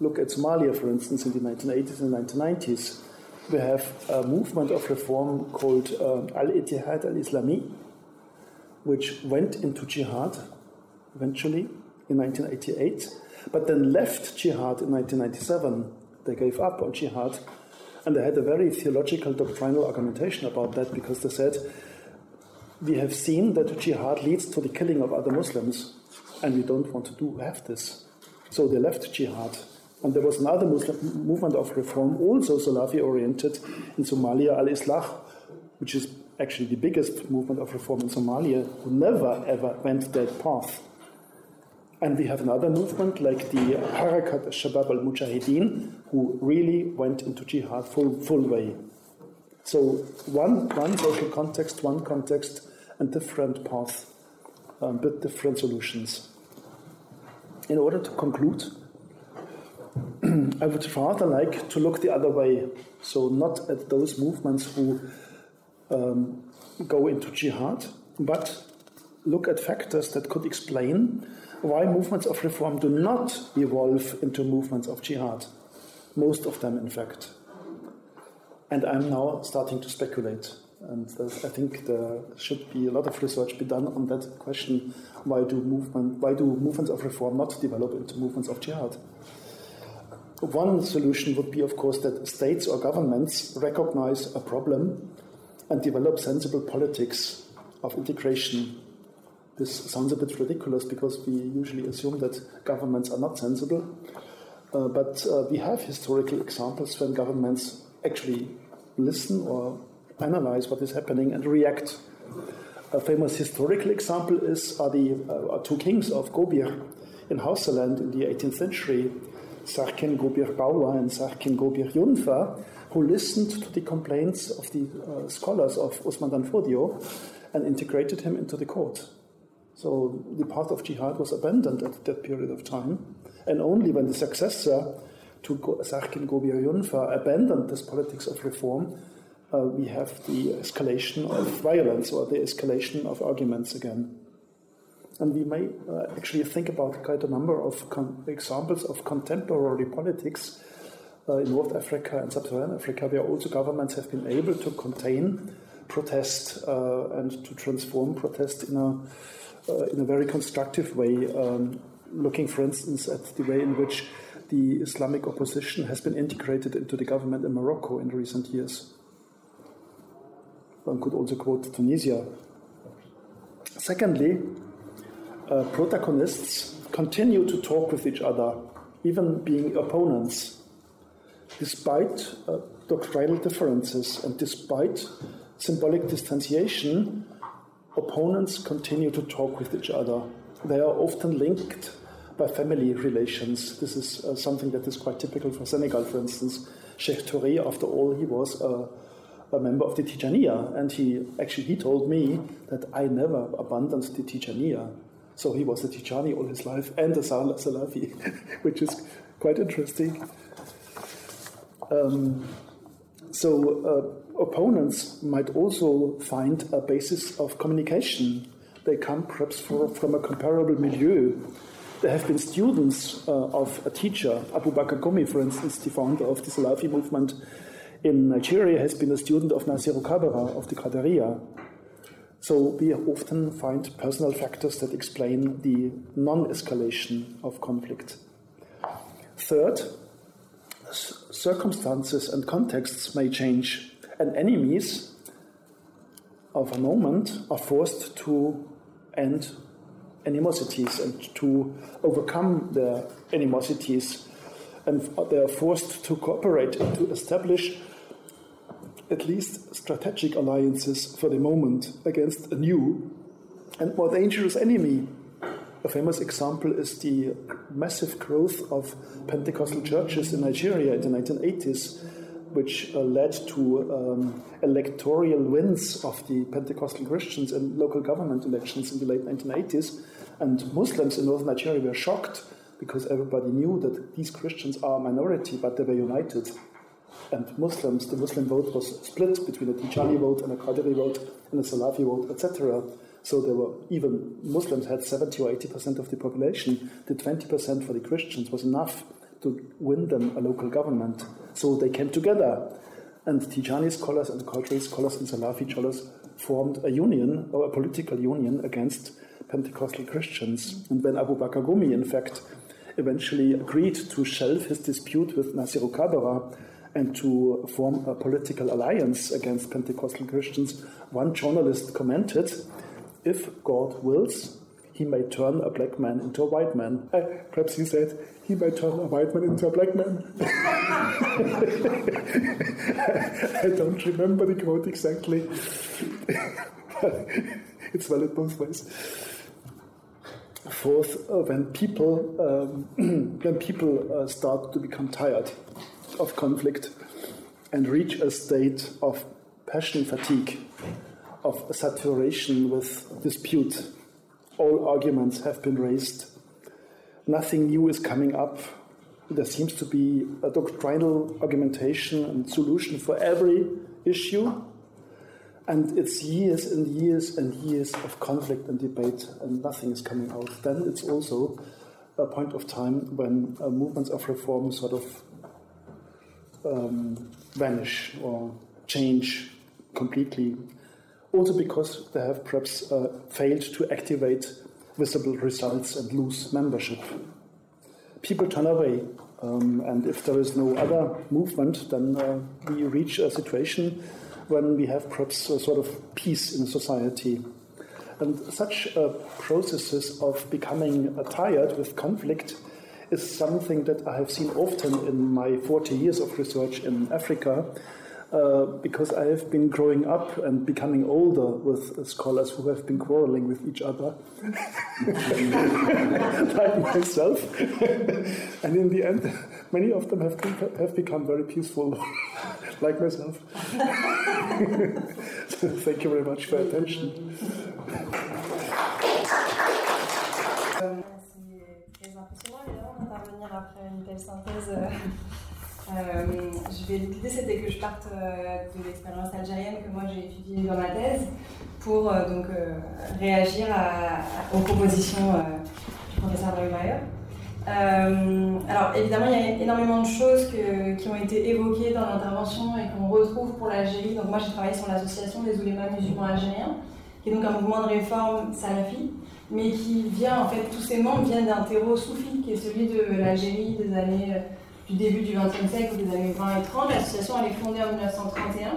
Look at Somalia, for instance, in the 1980s and 1990s. We have a movement of reform called uh, Al Ittihad al Islami, which went into jihad eventually in 1988, but then left jihad in 1997. They gave up on jihad and they had a very theological, doctrinal argumentation about that because they said, we have seen that jihad leads to the killing of other Muslims, and we don't want to do have this. So they left jihad. And there was another Muslim movement of reform, also Salafi oriented, in Somalia, Al Islah, which is actually the biggest movement of reform in Somalia, who never ever went that path. And we have another movement like the Harakat Shabab al Mujahideen, who really went into jihad full, full way. So, one, one social context, one context, and different paths, um, but different solutions. In order to conclude, I would rather like to look the other way. So, not at those movements who um, go into jihad, but look at factors that could explain why movements of reform do not evolve into movements of jihad. Most of them, in fact. And I'm now starting to speculate. And I think there should be a lot of research be done on that question: Why do movement, why do movements of reform not develop into movements of jihad? One solution would be, of course, that states or governments recognize a problem and develop sensible politics of integration. This sounds a bit ridiculous because we usually assume that governments are not sensible, uh, but uh, we have historical examples when governments actually listen or analyze what is happening and react. A famous historical example is are the uh, two kings of Gobir in Hausaland in the 18th century, Sarkin Gobir Bawa and Sarkin Gobir Yunfa, who listened to the complaints of the uh, scholars of Usman Danfodio and integrated him into the court. So the path of jihad was abandoned at that period of time, and only when the successor to Sarkin Gobir Yunfa abandoned this politics of reform, uh, we have the escalation of violence or the escalation of arguments again. And we may uh, actually think about quite a number of examples of contemporary politics uh, in North Africa and Sub-Saharan Africa, where also governments have been able to contain protest uh, and to transform protest in a in a very constructive way. Um, looking, for instance, at the way in which the Islamic opposition has been integrated into the government in Morocco in recent years. One could also quote Tunisia. Secondly, uh, protagonists continue to talk with each other, even being opponents, despite uh, doctrinal differences and despite symbolic distanciation. Opponents continue to talk with each other. They are often linked by family relations. This is uh, something that is quite typical for Senegal, for instance. Sheikh Touré, after all, he was a, a member of the Tijaniya, and he actually he told me that I never abandoned the Tijaniya. So he was a Tijani all his life and a Salafi, which is quite interesting. Um, so uh, opponents might also find a basis of communication. They come perhaps for, from a comparable milieu. There have been students uh, of a teacher, Abu Bakr Gumi, for instance, the founder of the Salafi movement in Nigeria, has been a student of Nasiru Kabara of the Qadiriya. So we often find personal factors that explain the non escalation of conflict. Third, circumstances and contexts may change, and enemies of a moment are forced to end animosities and to overcome their animosities, and they are forced to cooperate and to establish at least strategic alliances for the moment against a new and more dangerous enemy. A famous example is the massive growth of Pentecostal churches in Nigeria in the 1980s, which uh, led to um, electoral wins of the Pentecostal Christians in local government elections in the late 1980s. And Muslims in northern Nigeria were shocked because everybody knew that these Christians are a minority, but they were united and Muslims, the Muslim vote was split between a Tijani vote and a Qadiri vote and a Salafi vote, etc. So there were even Muslims had 70 or 80 percent of the population. The 20 percent for the Christians was enough to win them a local government. So they came together, and Tijani scholars and Qadiri scholars and Salafi scholars formed a union or a political union against Pentecostal Christians. And when Abu Bakr Gumi, in fact, eventually agreed to shelve his dispute with Nasiru Kabara and to form a political alliance against Pentecostal Christians, one journalist commented, if God wills, he may turn a black man into a white man. Uh, perhaps he said, he may turn a white man into a black man. I don't remember the quote exactly. it's valid both ways. Fourth, uh, when people um, when people uh, start to become tired of conflict and reach a state of passion fatigue, of saturation with dispute. All arguments have been raised. Nothing new is coming up. There seems to be a doctrinal argumentation and solution for every issue. And it's years and years and years of conflict and debate, and nothing is coming out. Then it's also a point of time when uh, movements of reform sort of um, vanish or change completely. Also, because they have perhaps uh, failed to activate visible results and lose membership. People turn away, um, and if there is no other movement, then uh, we reach a situation when we have perhaps a sort of peace in society. And such uh, processes of becoming tired with conflict is something that I have seen often in my 40 years of research in Africa. Uh, because I have been growing up and becoming older with scholars who have been quarreling with each other, like myself. and in the end, many of them have, have become very peaceful, like myself. thank you very much for your attention. après une telle synthèse. Euh, euh, L'idée c'était que je parte euh, de l'expérience algérienne que moi j'ai étudiée dans ma thèse pour donc, réagir aux propositions du professeur Breumeyer. alors évidemment, il y a énormément de choses qui ont été évoquées dans l'intervention et qu'on retrouve pour l'Algérie. Donc moi, j'ai travaillé sur l'association des oulémas musulmans algériens, qui est donc un mouvement de réforme salafi mais qui vient, en fait, tous ces membres viennent d'un terreau soufi, qui est celui de l'Algérie des années, euh, du début du XXe siècle, des années 20 et 30. L'association, elle est fondée en 1931.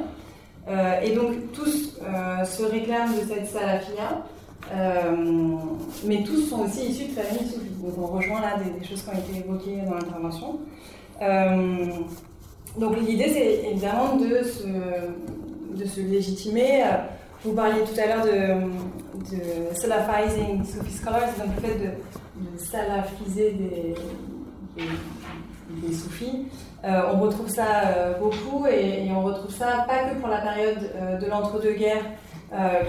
Euh, et donc, tous euh, se réclament de cette salafia, mais tous sont aussi issus de familles soufis. Donc, on rejoint là des, choses qui ont été évoquées dans l'intervention. donc, l'idée, c'est évidemment de se, légitimer vous parliez tout à l'heure de, salafizing Sufi scholars, donc le fait de, salafiser des, soufis. Euh, on retrouve ça euh, beaucoup et, on retrouve ça pas que pour la période euh, de l'entre-deux-guerres,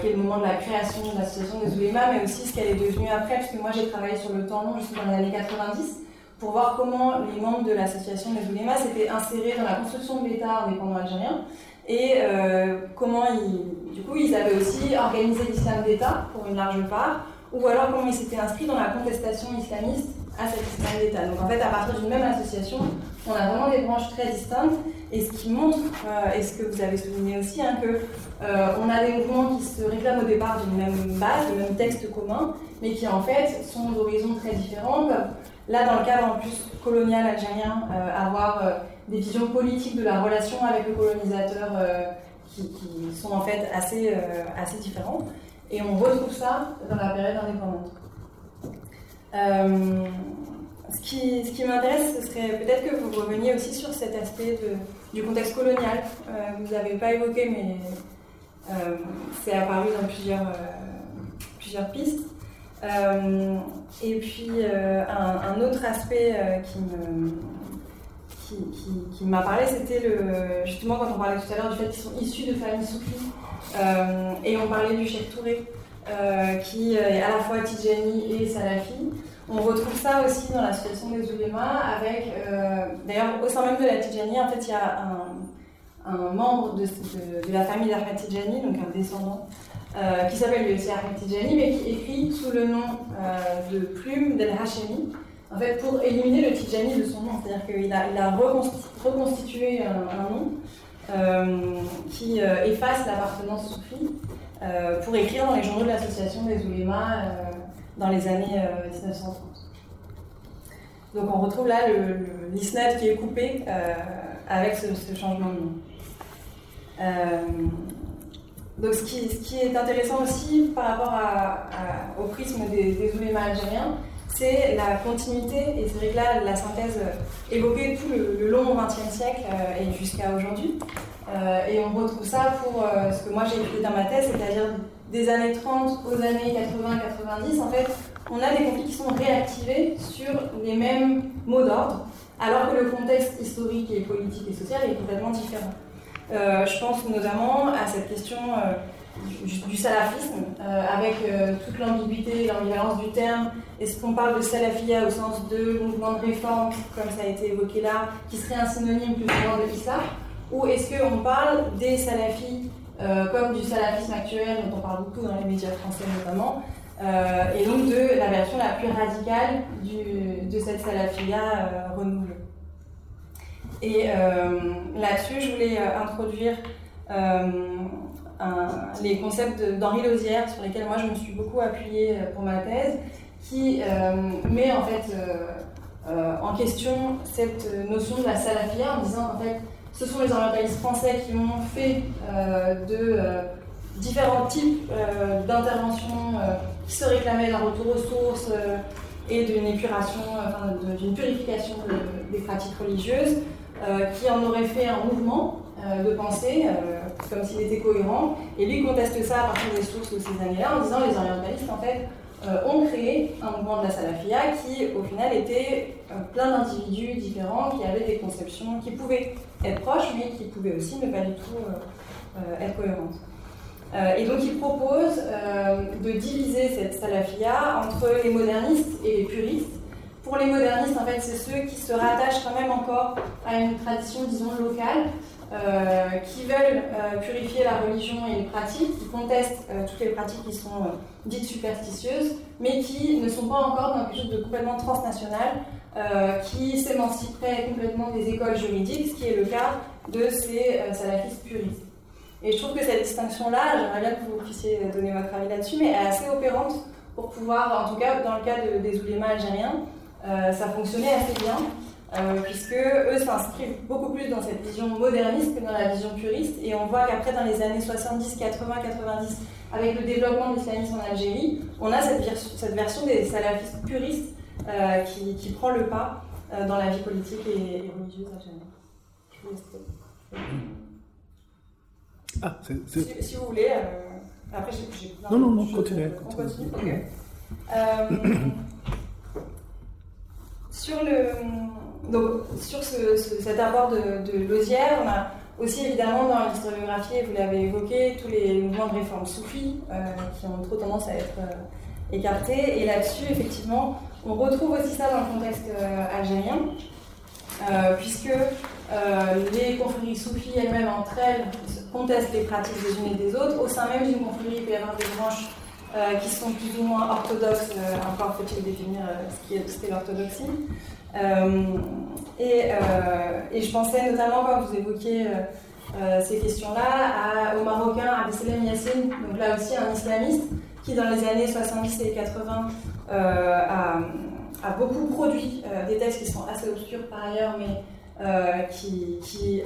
qui est le moment de la création de l'association des oulémas, mais aussi ce qu'elle est devenue après, puisque moi j'ai travaillé sur le temps long jusque dans les années 90 pour voir comment les membres de l'association des oulémas s'étaient insérés dans la construction de l'État indépendant algérien et comment du coup, ils avaient aussi organisé l'islam d'État pour une large part, ou alors comment ils s'étaient inscrits dans la contestation islamiste à cet islam d'État. Donc en fait, à partir d'une même association, on a vraiment des branches très distinctes, et ce qui montre, euh, et ce que vous avez souligné aussi, hein, que euh, on a des mouvements qui se réclament au départ d'une même base, d'un même texte commun, mais qui en fait sont d'horizons très différents, là dans le cadre en plus colonial algérien, avoir des visions politiques de la relation avec le colonisateur euh, qui, sont en fait euh, assez différentes. Et on retrouve ça dans la période indépendante. Euh, ce qui, m'intéresse, ce serait peut-être que vous reveniez aussi sur cet aspect du contexte colonial. vous n'avez pas évoqué, mais c'est apparu dans plusieurs, plusieurs pistes. et puis un, autre aspect qui m'a parlé, c'était le, justement quand on parlait tout à l'heure du fait qu'ils sont issus de familles soufis. Euh, et on parlait du Cheikh Touré, euh, qui est à la fois Tijani et Salafi. On retrouve ça aussi dans la situation des oulémas, avec, euh, d'ailleurs, au sein même de la Tijani, en fait, il y a un, membre de, la famille d'Ahmed Tijani, donc un descendant, qui s'appelle le Ahmed Tijani, mais qui écrit sous le nom de Plume d'El Hashemi en fait, pour éliminer le Tijani de son nom. C'est-à-dire qu'il a, reconstitué un, nom euh, qui euh, efface l'appartenance soufie euh, pour écrire dans les journaux de l'association des oulémas dans les années 1930. Donc on retrouve là l'isnad qui est coupé avec ce, changement de nom. donc ce qui, ce qui, est intéressant aussi par rapport au prisme des, des oulémas algériens, c'est la continuité, et c'est vrai que là, la synthèse évoquait tout le, long XXe siècle euh, et jusqu'à aujourd'hui. Euh, et on retrouve ça pour euh, ce que moi j'ai écrit dans ma thèse, c'est-à-dire des années 30 aux années 80-90, en fait, on a des conflits qui sont réactivés sur les mêmes mots d'ordre, alors que le contexte historique et politique et social est complètement différent. je pense notamment à cette question du, salafisme, euh, avec euh, toute l'ambiguïté, l'ambivalence du terme. Est-ce qu'on parle de salafia au sens de mouvement de réforme, comme ça a été évoqué là, qui serait un synonyme plus souvent de l'islam Ou est-ce qu'on parle des salafis euh, comme du salafisme actuel, dont on parle beaucoup dans les médias français notamment, et donc de la version la plus radicale de cette salafia renouvelée Et là-dessus, je voulais introduire les concepts d'Henri Lausière, sur lesquels moi je me suis beaucoup appuyée euh, pour ma thèse, qui euh, met en fait euh, en question cette notion de la salafia en disant en fait ce sont les orientalistes français qui ont fait de différents types d'interventions qui se réclamaient d'un retour aux sources et d'une épuration, d'une purification des pratiques religieuses, qui en aurait fait un mouvement de pensée, comme s'il était cohérent. Et lui conteste ça à partir des sources de ces années-là en disant les orientalistes, en fait, euh, ont créé un mouvement de la salafia qui, au final, était euh, plein d'individus différents qui avaient des conceptions qui pouvaient être proches, mais qui pouvaient aussi ne pas du tout euh, être cohérentes. et donc, il propose de diviser cette salafia entre les modernistes et les puristes. Pour les modernistes, en fait, c'est ceux qui se rattachent quand même encore à une tradition, disons, locale, euh, qui veulent euh, purifier la religion et les pratiques, qui contestent euh, toutes les pratiques qui sont dites superstitieuses, mais qui ne sont pas encore dans quelque chose de complètement transnational, qui s'émanciperait complètement des écoles juridiques, ce qui est le cas de ces salafistes puristes. Et je trouve que cette distinction-là, j'aimerais bien que vous puissiez donner votre avis là-dessus, mais elle est assez opérante pour pouvoir, en tout cas dans le cas des oulémas algériens, ça fonctionnait assez bien. Euh, puisque eux s'inscrivent beaucoup plus dans cette vision moderniste que dans la vision puriste. Et on voit qu'après, dans les années 70, 80, 90, avec le développement de l'islamisme en Algérie, on a cette, cette version des salafistes puristes euh, qui, qui, prend le pas euh, dans la vie politique et, religieuse algérienne. Ah, si, si, vous voulez, après j'ai Non, non, non, continuez. On continue. Sur le donc, sur cet apport de, de on a aussi évidemment dans l'historiographie, vous l'avez évoqué, tous les mouvements de réforme soufis euh, qui ont trop tendance à être euh, écartés. Et là-dessus, effectivement, on retrouve aussi ça dans le contexte euh, algérien, puisque les confréries soufis elles-mêmes entre elles contestent les pratiques des unes et des autres. Au sein même d'une confrérie, il peut y avoir des branches qui sont plus ou moins orthodoxes, encore faut-il définir ce qui est l'orthodoxie. Euh, et, euh, je pensais notamment quand vous évoquiez euh, ces questions-là au Marocain Abdeselem Yassine, donc là aussi un islamiste qui dans les années 70 et 80 a, a, beaucoup produit des textes qui sont assez obscurs par ailleurs, mais qui, qui,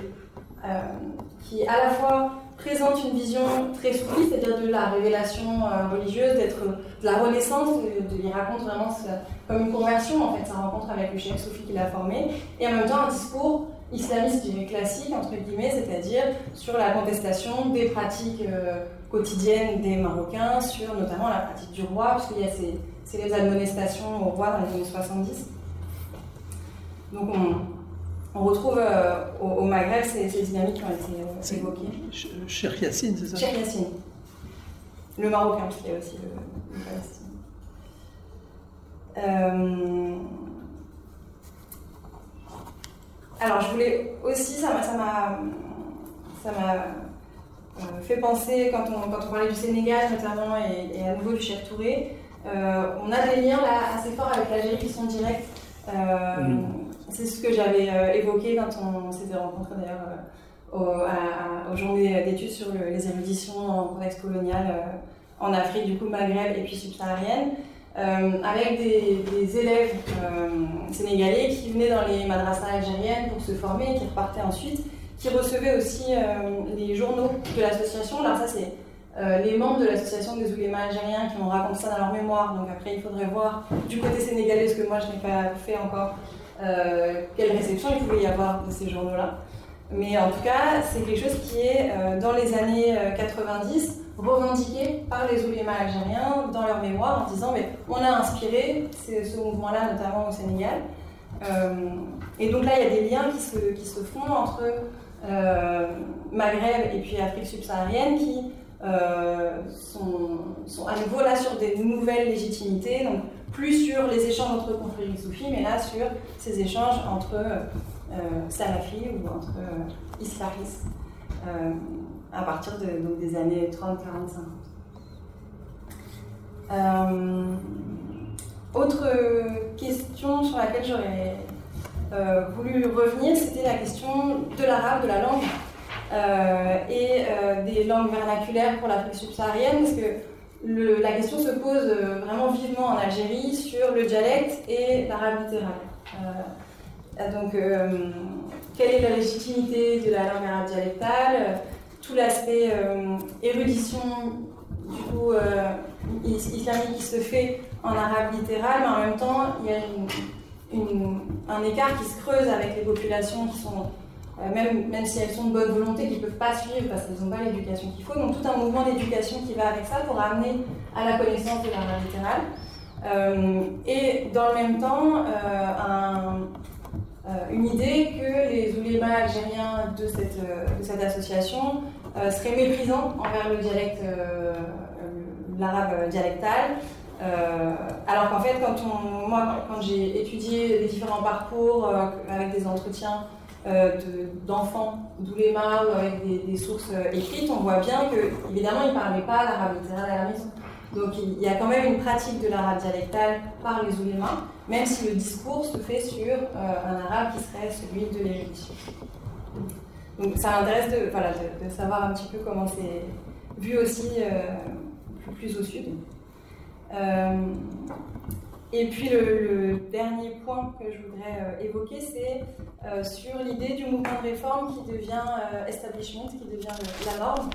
qui à la fois présente une vision très souple, c'est-à-dire de la révélation euh, religieuse, d'être de la renaissance, de, il raconte vraiment comme une conversion en fait, sa rencontre avec le chef Soufi qu'il a formé, et en même temps un discours islamiste, classique, entre guillemets, c'est-à-dire sur la contestation des pratiques euh, quotidiennes des Marocains, sur notamment la pratique du roi, puisqu'il y a ces, ces admonestations au roi dans les années 70. Donc on, on retrouve euh, au, Maghreb ces, dynamiques qui ont été euh, évoquées. Cher Yassine, c'est ça? Cher Yassine. Le Marocain, parce qu'il y a aussi le, Palestine. Euh, alors, je voulais aussi, ça m'a, fait penser, quand on, quand on parlait du Sénégal notamment, et, à nouveau du Chef Touré, on a des liens là assez forts avec l'Algérie qui sont directs. Mm. C'est ce que j'avais euh, évoqué quand on s'était rencontrés d'ailleurs euh, aux, journées d'études sur les éruditions en contexte colonial euh, en Afrique, du coup Maghreb et puis subsaharienne. avec des, élèves sénégalais qui venaient dans les madrasas algériennes pour se former et qui repartaient ensuite, qui recevaient aussi les journaux de l'association. Alors ça c'est les membres de l'association des oulémas algériens qui m'ont raconté ça dans leur mémoire. Donc après il faudrait voir du côté sénégalais ce que moi je n'ai pas fait encore euh, quelle réception il pouvait y avoir de ces journaux-là. Mais en tout cas, c'est quelque chose qui est, euh, dans les années 90, euh, revendiqué par les oulémas algériens dans leur mémoire en disant mais on a inspiré ce mouvement-là, notamment au Sénégal. et donc là, il y a des liens qui se, qui se font entre Maghreb et puis Afrique subsaharienne qui sont, à nouveau là sur des nouvelles légitimités. Plus sur les échanges entre confréries soufis, mais là sur ces échanges entre euh, salafis ou entre euh, islamis euh, à partir de, des années 30, 40, 50. autre question sur laquelle j'aurais voulu revenir, c'était la question de l'arabe, de la langue et des langues vernaculaires pour l'Afrique subsaharienne, la question se pose euh, vraiment vivement en Algérie sur le dialecte et l'arabe littéral. Euh, donc, euh, quelle est la légitimité de la langue arabe dialectale tout l'aspect érudition du coup islamique qui se fait en arabe littéral, mais en même temps, il y a un écart qui se creuse avec les populations qui sont même, même si elles sont de bonne volonté, qui ne peuvent pas suivre parce qu'elles n'ont pas l'éducation qu'il faut. Donc tout un mouvement d'éducation qui va avec ça pour amener à la connaissance de l'art littéral. Euh, et dans le même temps, euh, une idée que les oulémas algériens de cette, de cette association seraient méprisants envers le dialecte, l'arabe dialectal, alors qu'en fait, quand on, moi, quand j'ai étudié les différents parcours avec des entretiens euh, d'enfants d'ouléma ou avec des, sources euh, écrites, on voit bien que, évidemment, ils ne parlaient pas l'arabe littéral à la maison. Donc il y a quand même une pratique de l'arabe dialectal par les oulémas, même si le discours se fait sur euh, un arabe qui serait celui de l'érudition. Donc ça m'intéresse de, voilà, de, savoir un petit peu comment c'est vu aussi plus, au sud. Et puis le, dernier point que je voudrais euh, évoquer, c'est euh, sur l'idée du mouvement de réforme qui devient euh, establishment, qui devient la norme.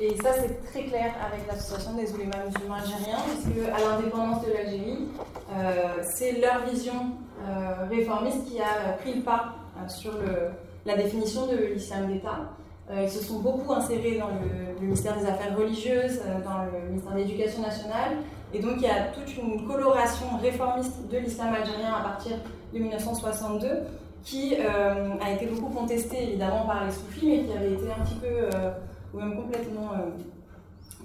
Et ça, c'est très clair avec l'association des oulémas musulmans algériens, puisque à l'indépendance de l'Algérie, c'est leur vision réformiste qui a pris le pas sur la définition de l'islam d'État. ils se sont beaucoup insérés dans le, ministère des Affaires religieuses, dans le ministère de l'Éducation nationale, et donc il y a toute une coloration réformiste de l'islam algérien à partir de 1962 qui euh, a été beaucoup contestée évidemment par les soufis, mais qui avait été un petit peu, euh, ou même complètement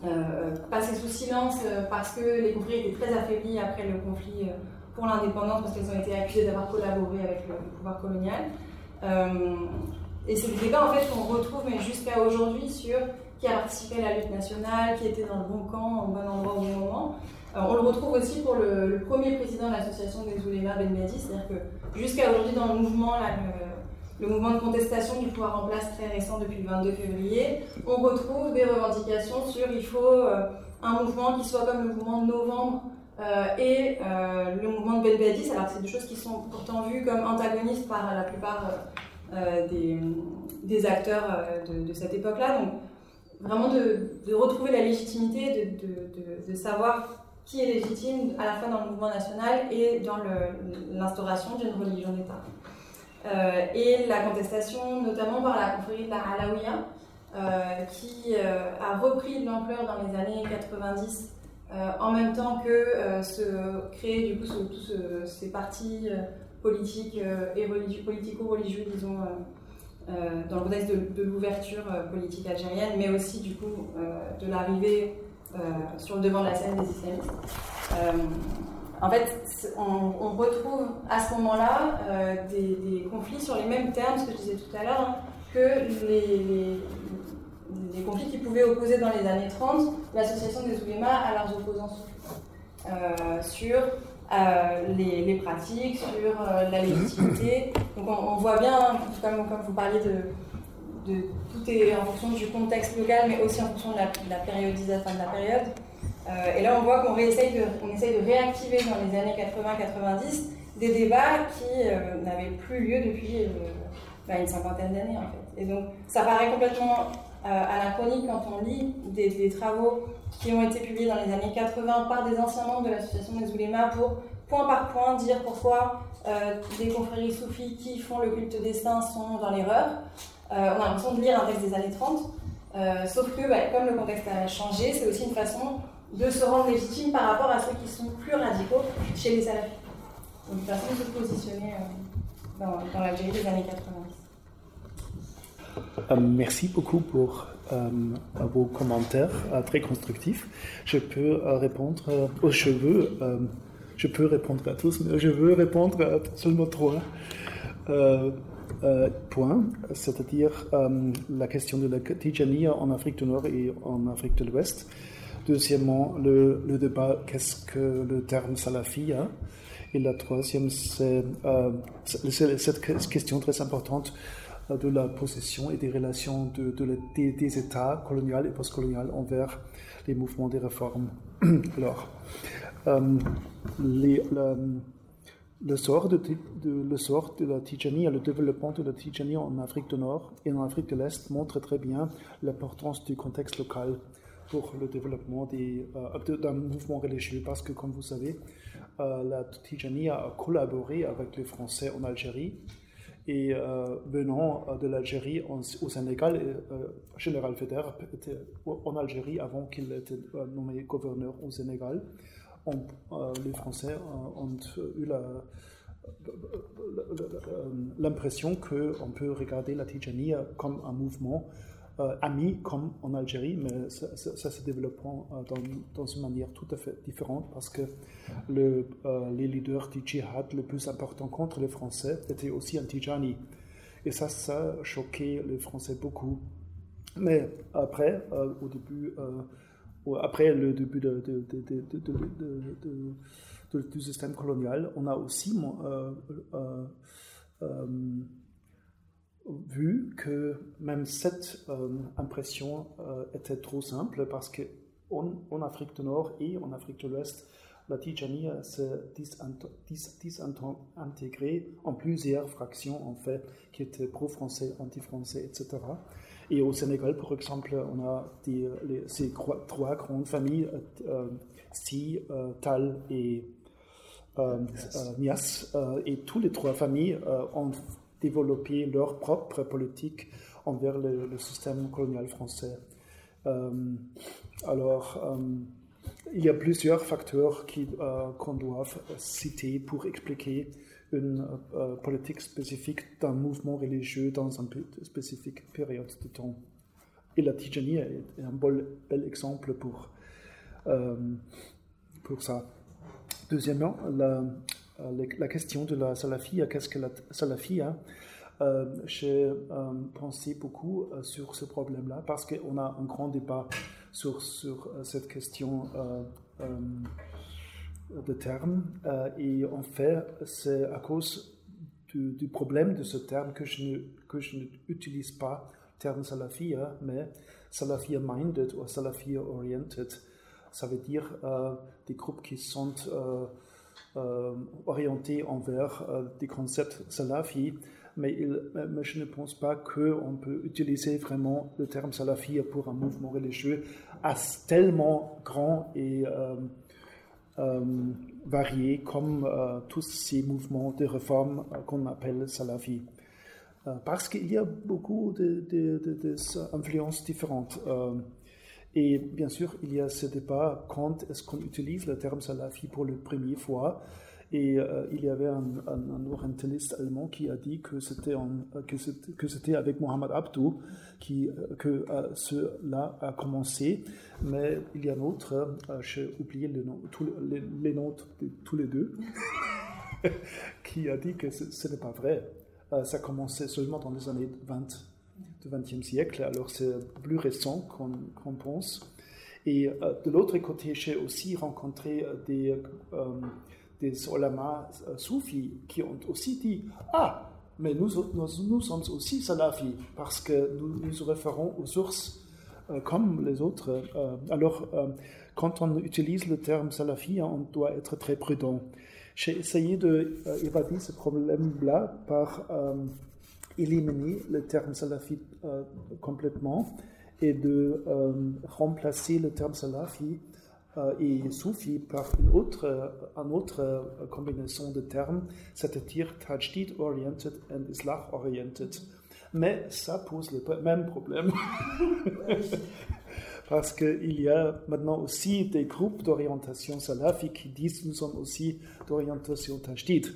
euh, passé sous silence parce que les conflits étaient très affaiblis après le conflit pour l'indépendance, parce qu'elles ont été accusées d'avoir collaboré avec le, pouvoir colonial. et c'est des débats en fait qu'on retrouve mais jusqu'à aujourd'hui sur qui a participé à la lutte nationale, qui était dans le bon camp, au bon endroit au bon moment. Euh, on le retrouve aussi pour le, premier président de l'association des oulémas, Ben Madi, c'est-à-dire que jusqu'à aujourd'hui dans le mouvement, de contestation du pouvoir en place très récent depuis le 22 février, on retrouve des revendications sur il faut euh, un mouvement qui soit comme le mouvement de novembre euh, et le mouvement de Ben Badis, alors c'est des choses qui sont pourtant vues comme antagonistes par la plupart des, acteurs de, cette époque-là. Vraiment de, retrouver la légitimité, de, savoir qui est légitime à la fois dans le mouvement national et dans l'instauration d'une religion d'État. Euh, et la contestation, notamment par la confrérie de la Alaouia, euh, qui euh, a repris de l'ampleur dans les années 90, en même temps que se créer du coup tous ces partis politiques et politico-religieux, disons, dans le contexte de, l'ouverture euh, politique algérienne, mais aussi du coup euh, de l'arrivée sur le devant de la scène des islamistes. en fait, on, retrouve à ce moment-là des, conflits sur les mêmes termes, ce que je disais tout à l'heure, hein, que les, les, conflits qui pouvaient opposer dans les années 30 l'association des oulémas à leurs opposants sur euh, les, pratiques, sur euh, la légitimité. Donc on, voit bien, comme, comme, vous parliez de, de, tout est en fonction du contexte local, mais aussi en fonction de la, périodisation de la période. Euh, et là, on voit qu'on essaye de, on essaye de réactiver dans les années 80-90 des débats qui n'avaient plus lieu depuis bah, une cinquantaine d'années en fait. Et donc, ça paraît complètement anachronique quand on lit des, travaux qui ont été publiés dans les années 80 par des anciens membres de l'association des oulémas pour, point par point, dire pourquoi euh, des confréries soufis qui font le culte des saints sont dans l'erreur. Euh, on a l'impression de lire un texte des années 30, euh, sauf que, bah, comme le contexte a changé, c'est aussi une façon de se rendre légitime par rapport à ceux qui sont plus radicaux chez les salafis. Donc, une façon de se positionner dans, dans l'Algérie des années 90. Merci beaucoup pour euh, vos commentaires euh, très constructifs. Je peux euh, répondre aux cheveux. je peux répondre à tous, mais je veux répondre à seulement trois points, c'est-à-dire la question de la Tijaniya en Afrique du Nord et en Afrique de l'Ouest. Deuxièmement, le, débat, qu'est-ce que le terme salafi hein? Et la troisième, c'est cette question très importante euh, de la possession et des relations de, des, États coloniaux et postcoloniaux envers les mouvements de réforme. Alors, euh, les, le sort de, le sort de la Tijani et le développement de la Tijani en Afrique du Nord et en Afrique de l'Est montre très bien l'importance du contexte local pour le développement euh, d'un mouvement religieux. Parce que, comme vous savez, euh, la Tijani a collaboré avec les Français en Algérie. Et euh, venant de l'Algérie au Sénégal, Général Feder était en Algérie avant qu'il était nommé gouverneur au Sénégal. les Français ont eu l'impression qu'on peut regarder la Tijani comme un mouvement euh, amis comme en Algérie, mais ça, se développe euh, dans, une manière tout à fait différente parce que euh, les leaders du djihad le plus important contre les Français étaient aussi anti-Tijani. Et ça, ça a choqué les Français beaucoup. Mais après, au début, après le début du système colonial, on a aussi vu que même cette euh, impression euh, était trop simple parce que en, Afrique du Nord et en Afrique de l'Ouest, la Tijani s'est désintégrée en plusieurs fractions en fait, qui étaient pro-français, anti-français, etc. Et au Sénégal, par exemple, on a ces trois, grandes familles, euh, Si, Tal et Nias, et toutes les trois familles ont développer leur propre politique envers le, système colonial français. Euh, alors, euh, il y a plusieurs facteurs euh, qu'on doit citer pour expliquer une politique spécifique d'un mouvement religieux dans une spécifique période de temps. Et la Tijani est un bel, bel exemple pour, pour ça. Deuxièmement, la, la question de la salafia, qu'est-ce que la salafia? Euh, J'ai euh, pensé beaucoup sur ce problème-là parce qu'on a un grand débat sur, cette question de terme. et en fait, c'est à cause du, problème de ce terme que je que je n'utilise pas le terme salafia, mais salafia minded ou salafia oriented. Ça veut dire des groupes qui sont euh, orienté envers euh, des concepts salafi, mais, je ne pense pas qu'on peut utiliser vraiment le terme salafi pour un mouvement religieux tellement grand et euh, varié comme tous ces mouvements de réforme qu'on appelle salafi. parce qu'il y a beaucoup d'influences différentes. Et bien sûr, il y a ce débat quand est-ce qu'on utilise le terme salafi pour la première fois? Et euh, il y avait un, un, orientaliste allemand qui a dit que c'était que c'était avec Mohamed Abdou qui euh, que euh, cela a commencé. Mais il y a un autre, j'ai oublié le nom, tous les, noms de tous les deux, qui a dit que ce, n'est pas vrai. ça a commencé seulement dans les années 20 du XXe siècle, alors c'est plus récent qu'on pense. Et euh, de l'autre côté, j'ai aussi rencontré euh, des, euh, des olamas soufis qui ont aussi dit Ah, mais nous, nous, sommes aussi salafis parce que nous nous référons aux sources comme les autres. alors, quand on utilise le terme salafi, on doit être très prudent. J'ai essayé d'évader ce problème-là par éliminer le terme salafi euh, complètement et de euh, remplacer le terme salafi euh, et soufi par une autre, une autre combinaison de termes, c'est-à-dire tajdid oriented and islah oriented. Mais ça pose le même problème. Parce qu'il y a maintenant aussi des groupes d'orientation salafi qui disent nous sommes aussi d'orientation tajdid.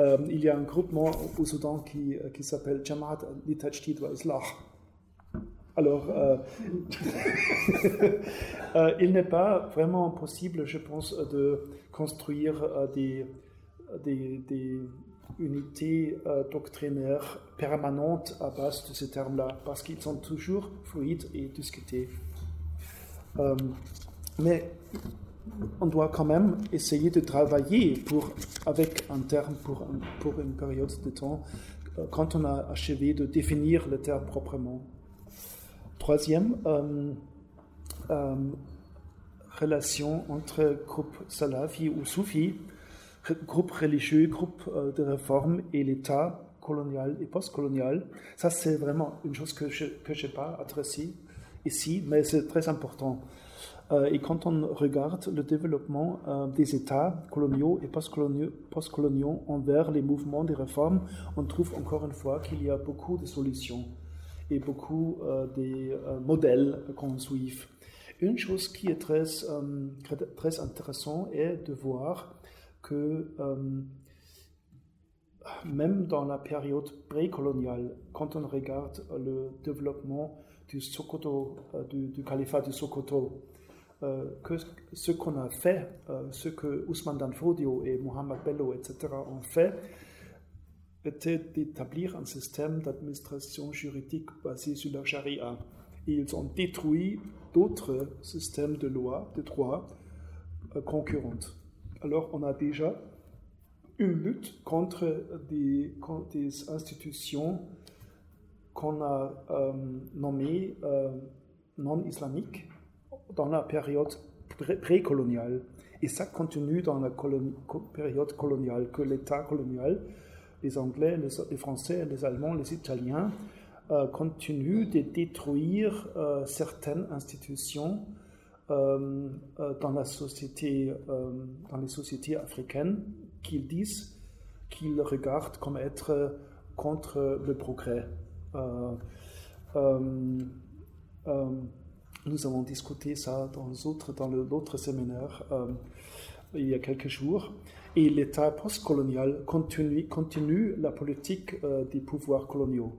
Euh, il y a un groupement au Soudan qui, euh, qui s'appelle Jamaat al-Tajdid wa Islah. Alors, euh, il n'est pas vraiment possible, je pense, de construire des, des, unités doctrinaires permanentes à base de ces termes-là, parce qu'ils sont toujours fluides et discutés. mais on doit quand même essayer de travailler pour, avec un terme pour, pour une période de temps euh, quand on a achevé de définir le terme proprement. Troisième, euh, euh, relation entre groupe salafi ou soufi. groupes religieux, groupes euh, de réforme et l'État colonial et postcolonial. Ça, c'est vraiment une chose que je n'ai pas adressée ici, mais c'est très important. Euh, et quand on regarde le développement euh, des États coloniaux et postcoloniaux, envers les mouvements de réforme, on trouve encore une fois qu'il y a beaucoup de solutions et beaucoup euh, de modèles qu'on suit. Une chose qui est très, très intéressante est de voir que même dans la période précoloniale, quand on regarde le développement du Sokoto, du, du califat du Sokoto, que ce qu'on a fait, euh, ce que Ousmane Danfodio et Mohamed Bello, etc., ont fait, était d'établir un système d'administration juridique basé sur la charia. Et ils ont détruit d'autres systèmes de loi, de droit euh, concurrentes. Alors on a déjà une lutte contre des, des institutions qu'on a nommées non islamiques dans la période précoloniale. Et ça continue dans la période coloniale, que l'État colonial, les Anglais, les, Français, les Allemands, les Italiens, euh, continuent de détruire euh, certaines institutions euh, dans, la société, dans les sociétés africaines qu'ils disent qu'ils regardent comme être contre le progrès. Nous avons discuté ça dans l'autre dans séminaire euh, il y a quelques jours. Et l'État postcolonial continue, continue la politique euh, des pouvoirs coloniaux,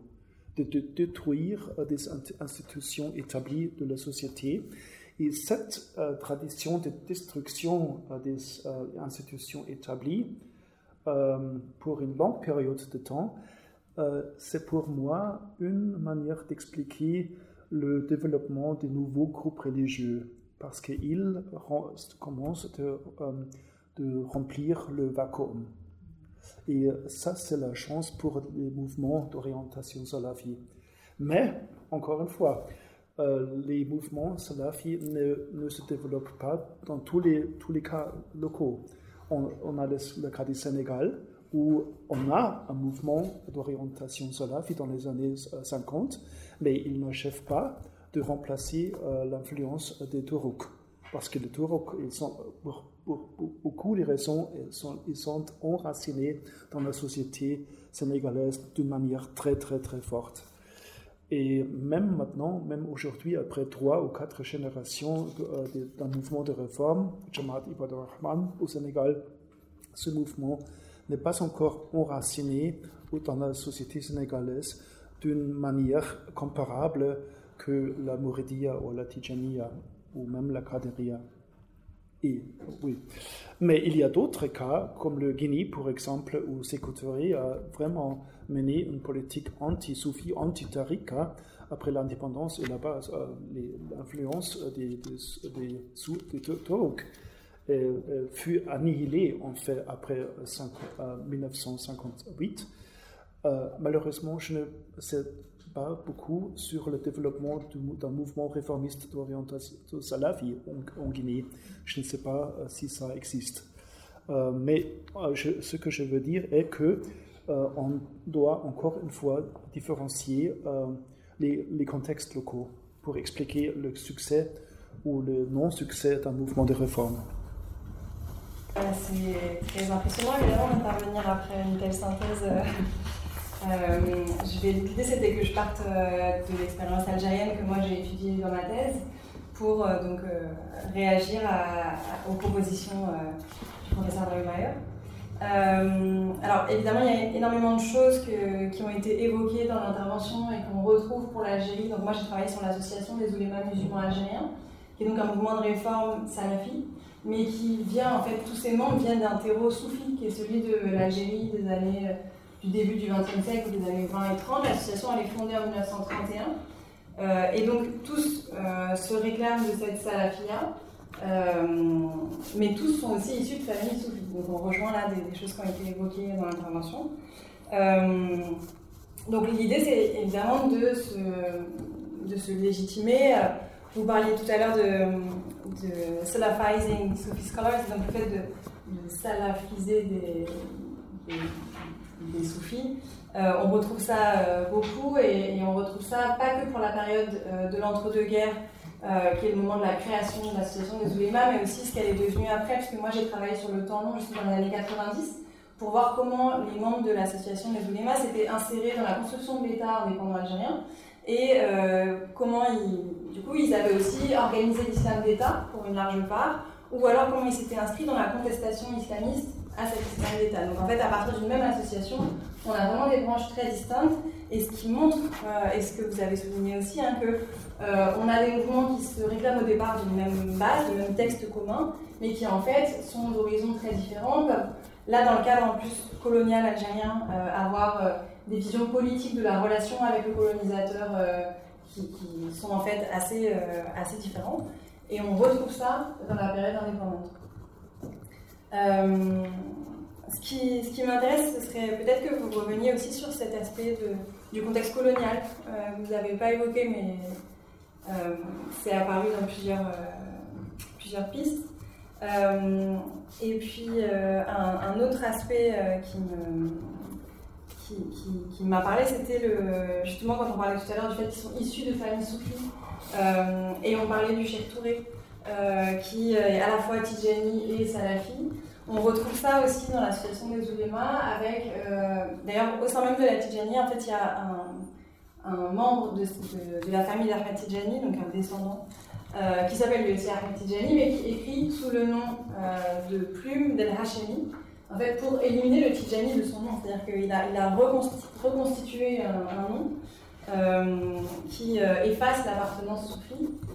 de, détruire euh, des institutions établies de la société. Et cette tradition de destruction des institutions établies pour une longue période de temps, c'est pour moi une manière d'expliquer le développement des nouveaux groupes religieux parce qu'ils commencent de, euh, de, remplir le vacuum. Et ça, c'est la chance pour les mouvements d'orientation salafi. Mais, encore une fois, euh, les mouvements salafi ne, ne, se développent pas dans tous les, tous les cas locaux. On, a le, cas du Sénégal, où on a un mouvement d'orientation salafi dans les années 50, euh, mais il n'achève pas de remplacer euh, l'influence des Tourouks. Parce que les sont, pour, beaucoup de raisons, ils sont, ils sont enracinés dans la société sénégalaise d'une manière très, très, très forte. Et même maintenant, même aujourd'hui, après trois ou quatre générations euh, d'un mouvement de réforme, Jamaat Ibad Rahman au Sénégal, ce mouvement n'est pas encore enraciné dans la société sénégalaise d'une manière comparable que la Mouridia ou la Tijaniya ou même la Qadiriya. Et, oui. Mais il y a d'autres cas, comme le Guinée, par exemple, où Sékou a vraiment mené une politique anti-soufi, anti-tarika après l'indépendance et là-bas, euh, l'influence des, des, des, des fut annihilée en fait après 1958. Euh, euh, malheureusement, je ne sais pas beaucoup sur le développement d'un mouvement réformiste d'orientation salafi en, Guinée. Je ne sais pas euh, si ça existe. mais ce que je veux dire est que on doit encore une fois différencier les, les, contextes locaux pour expliquer le succès ou le non-succès d'un mouvement de réforme. C'est très impressionnant évidemment d'intervenir après une telle synthèse. Euh, euh, L'idée c'était que je parte euh, de l'expérience algérienne que moi j'ai étudiée dans ma thèse pour donc, réagir aux propositions du professeur Dreumayer. alors évidemment, il y a énormément de choses qui ont été évoquées dans l'intervention et qu'on retrouve pour l'Algérie. Donc moi, j'ai travaillé sur l'association des oulémas musulmans algériens, qui est donc un mouvement de réforme salafi, mais qui vient, en fait, tous ces membres viennent d'un terreau soufi, qui est celui de l'Algérie des années, euh, du début du XXe siècle, des années 20 et 30. L'association, elle est fondée en 1931. Euh, et donc, tous euh, se réclament de cette salafia, mais tous sont aussi issus de familles soufis. Donc, on rejoint là des, choses qui ont été évoquées dans l'intervention. donc, l'idée, c'est évidemment de se, légitimer vous parliez tout à l'heure de, salafizing Sufi scholars, donc le fait de salafiser des, soufis. Euh, on retrouve ça euh, beaucoup et, on retrouve ça pas que pour la période de l'entre-deux-guerres, qui est le moment de la création de l'association des oulémas, mais aussi ce qu'elle est devenue après, parce que moi j'ai travaillé sur le temps long jusqu'en dans les années 90 pour voir comment les membres de l'association des oulémas s'étaient insérés dans la construction de l'État indépendant algérien et comment ils, du coup, ils avaient aussi organisé l'islam d'État pour une large part, ou alors comment ils s'étaient inscrits dans la contestation islamiste à cet islam d'État. Donc en fait, à partir d'une même association, on a vraiment des branches très distinctes, et ce qui montre, euh, et ce que vous avez souligné aussi, hein, que euh, on a des mouvements qui se réclament au départ d'une même base, d'un même texte commun, mais qui en fait sont d'horizons très différents, là dans le cadre en plus colonial algérien, euh, avoir des visions politiques de la relation avec le colonisateur qui, sont en fait assez, assez différents. Et on retrouve ça dans la période indépendante. Euh, ce qui, m'intéresse, ce serait peut-être que vous reveniez aussi sur cet aspect du contexte colonial. Euh, vous n'avez pas évoqué, mais euh, c'est apparu dans plusieurs, plusieurs pistes. et puis, un, autre aspect qui m'a parlé, c'était le, justement quand on parlait tout à l'heure du fait qu'ils sont issus de familles soufis. Euh, et on parlait du Cheikh Touré, euh, qui est à la fois Tijani et Salafi. On retrouve ça aussi dans l'association des oulémas, avec, euh, d'ailleurs, au sein même de la Tijani, en fait, il y a un, membre de, la famille d'Ahmed Tijani, donc un descendant, qui s'appelle le Ahmed Tijani, mais qui écrit sous le nom de Plume d'El Hashemi, en fait, pour éliminer le Tijani de son nom. C'est-à-dire qu'il a, il a reconstitué un, nom euh, qui euh, efface l'appartenance soufie euh,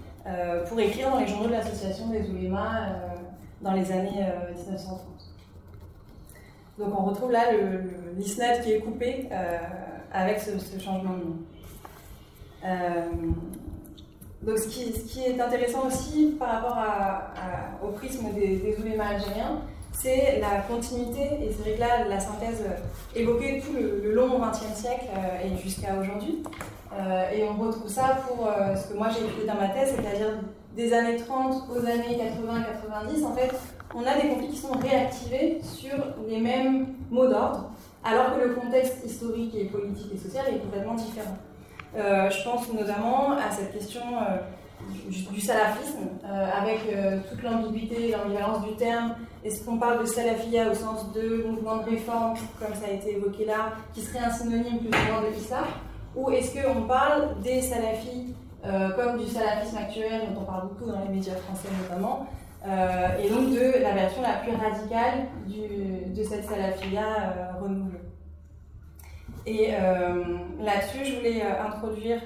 pour écrire dans les journaux de l'association des oulémas dans les années 1930. Donc on retrouve là l'isnad qui est coupé avec ce, changement de nom. donc ce qui, ce qui, est intéressant aussi par rapport au prisme des, des oulémas algériens, c'est la continuité, et c'est vrai que là, la synthèse évoquait tout le, long XXe siècle euh, et jusqu'à aujourd'hui. Euh, et on retrouve ça pour euh, ce que moi j'ai écrit dans ma thèse, c'est-à-dire des années 30 aux années 80-90, en fait, on a des conflits qui sont réactivés sur les mêmes mots d'ordre, alors que le contexte historique et politique et social est complètement différent. je pense notamment à cette question du, salafisme, euh, avec euh, toute l'ambiguïté et l'ambivalence du terme. Est-ce qu'on parle de salafia au sens de mouvement de réforme, comme ça a été évoqué là, qui serait un synonyme plus souvent de l'islam Ou est-ce qu'on parle des salafis euh, comme du salafisme actuel, dont on parle beaucoup dans les médias français notamment, et donc de la version la plus radicale de cette salafia renouvelée Et là-dessus, je voulais introduire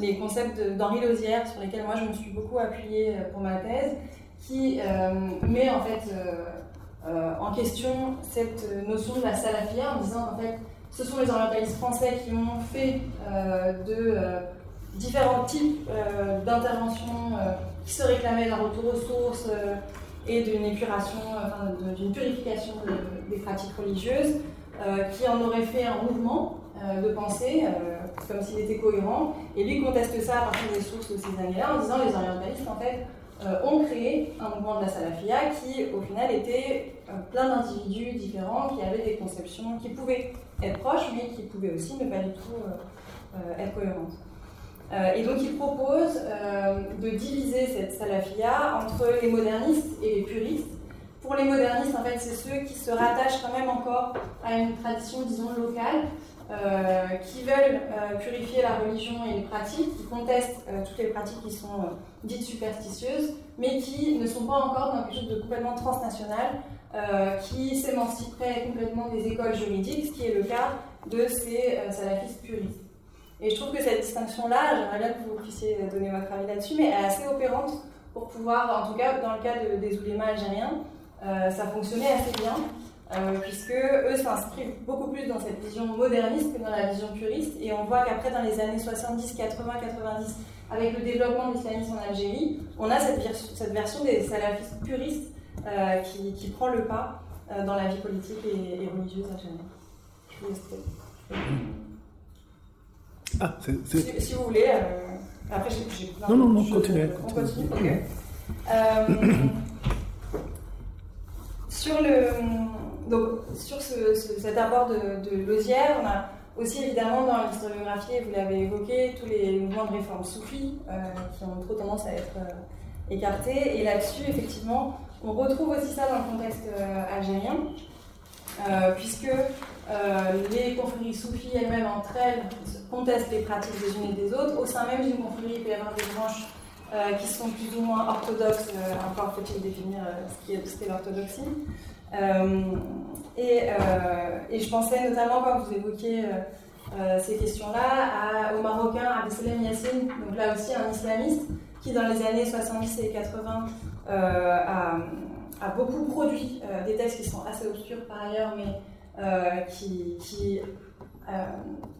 les concepts d'Henri Lausière, sur lesquels moi je me suis beaucoup appuyée euh, pour ma thèse, qui euh, met en fait euh, en question cette notion de la salafia en disant en fait ce sont les orientalistes français qui ont fait de différents types d'interventions qui se réclamaient d'un retour aux sources et d'une épuration, d'une purification des pratiques religieuses, qui en auraient fait un mouvement de pensée comme s'il était cohérent. Et lui conteste ça à partir des sources de ces années-là en disant les orientalistes, en fait, euh, ont créé un mouvement de la salafia qui, au final, était euh, plein d'individus différents qui avaient des conceptions qui pouvaient être proches, mais qui pouvaient aussi ne pas du tout euh, être cohérentes. et donc, il propose de diviser cette salafia entre les modernistes et les puristes. Pour les modernistes, en fait, c'est ceux qui se rattachent quand même encore à une tradition, disons, locale, euh, qui veulent euh, purifier la religion et les pratiques, qui contestent euh, toutes les pratiques qui sont dites superstitieuses, mais qui ne sont pas encore dans quelque chose de complètement transnational, qui s'émanciperait complètement des écoles juridiques, ce qui est le cas de ces salafistes puristes. Et je trouve que cette distinction-là, j'aimerais bien que vous puissiez donner votre avis là-dessus, mais elle est assez opérante pour pouvoir, en tout cas dans le cas des oulémas algériens, ça fonctionnait assez bien. Euh, puisque eux s'inscrivent beaucoup plus dans cette vision moderniste que dans la vision puriste. Et on voit qu'après, dans les années 70, 80, 90, avec le développement de l'islamisme en Algérie, on a cette, cette version des salafistes puristes euh, qui, qui, prend le pas euh, dans la vie politique et, religieuse algérienne. Je vous ah, si, si, vous voulez, après j'ai Non, non, non, continuez. On continue. Sur, le, donc, sur ce, cet apport de, Lausière, on a aussi évidemment dans l'historiographie, vous l'avez évoqué, tous les mouvements de réforme soufis qui ont trop tendance à être écartés. Et là-dessus, effectivement, on retrouve aussi ça dans le contexte algérien, puisque les confréries soufis elles-mêmes entre elles contestent les pratiques des unes et des autres. Au sein même d'une confrérie, il peut y avoir des branches euh, qui sont plus ou moins orthodoxes, euh, encore faut-il définir euh, ce qu'est l'orthodoxie. Et, et, je pensais notamment quand vous évoquiez ces questions-là au Marocain Abdesalem Yassine, donc là aussi un islamiste, qui dans les années 70 et 80 a, a, beaucoup produit des textes qui sont assez obscurs par ailleurs, mais qui, qui,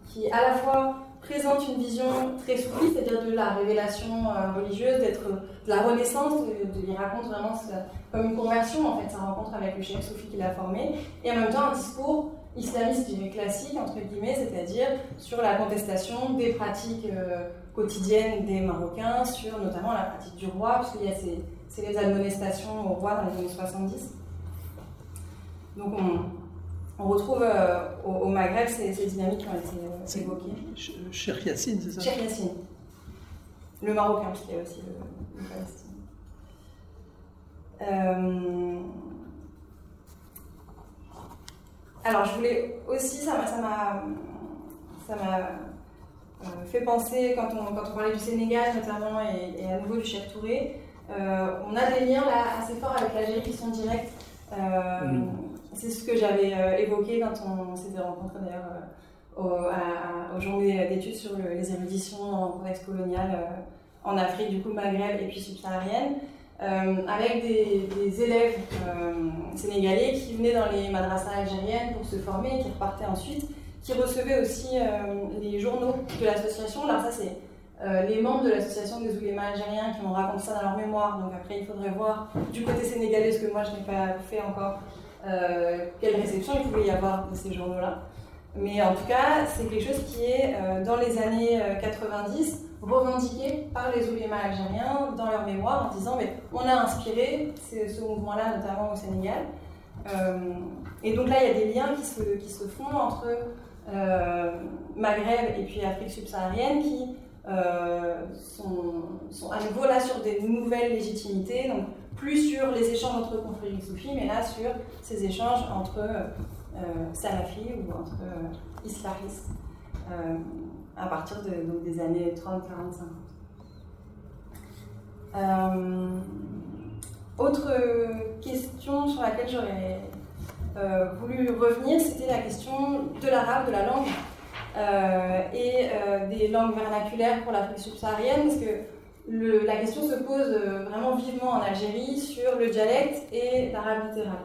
qui à la fois présente une vision très soufie, c'est-à-dire de la révélation euh, religieuse, d'être de la renaissance, de, il raconte vraiment comme une conversion en fait, sa rencontre avec le chef soufi qu'il a formé, et en même temps un discours islamiste, classique, entre guillemets, c'est-à-dire sur la contestation des pratiques euh, quotidiennes des Marocains, sur notamment la pratique du roi, puisqu'il y a ces, ces admonestations au roi dans les années 70. Donc on, on retrouve euh, au, Maghreb ces, dynamiques qui ont été euh, évoquées. Cheikh Yassine, c'est ça? Cheikh Yassine. Le Marocain, parce qu'il y a aussi le. Euh, alors, je voulais aussi, ça m'a fait penser, quand on, quand on parlait du Sénégal notamment, et, à nouveau du Cheikh Touré, on a des liens là assez forts avec l'Algérie qui sont directs. C'est ce que j'avais euh, évoqué quand on s'était rencontrés d'ailleurs euh, aux, journées d'études sur les éruditions en contexte colonial euh, en Afrique, du coup Maghreb et puis subsaharienne. Avec des, élèves sénégalais qui venaient dans les madrasas algériennes pour se former et qui repartaient ensuite, qui recevaient aussi les journaux de l'association. Alors ça c'est les membres de l'association des oulémas algériens qui ont raconté ça dans leur mémoire, donc après il faudrait voir du côté sénégalais ce que moi je n'ai pas fait encore euh, quelle réception il pouvait y avoir de ces journaux-là. Mais en tout cas, c'est quelque chose qui est, euh, dans les années 90, euh, revendiqué par les oulémas algériens dans leur mémoire en disant mais on a inspiré ce, mouvement-là, notamment au Sénégal. et donc là, il y a des liens qui se, qui se font entre Maghreb et puis Afrique subsaharienne qui sont, sont, à nouveau là sur des nouvelles légitimités. Donc, plus sur les échanges entre confréries soufis, mais là sur ces échanges entre euh, salafis ou entre euh, islamistes euh, à partir des années 30, 40, 50. autre question sur laquelle j'aurais voulu revenir, c'était la question de l'arabe, de la langue et des langues vernaculaires pour l'Afrique subsaharienne, parce que la question se pose vraiment vivement en Algérie sur le dialecte et l'arabe littéral.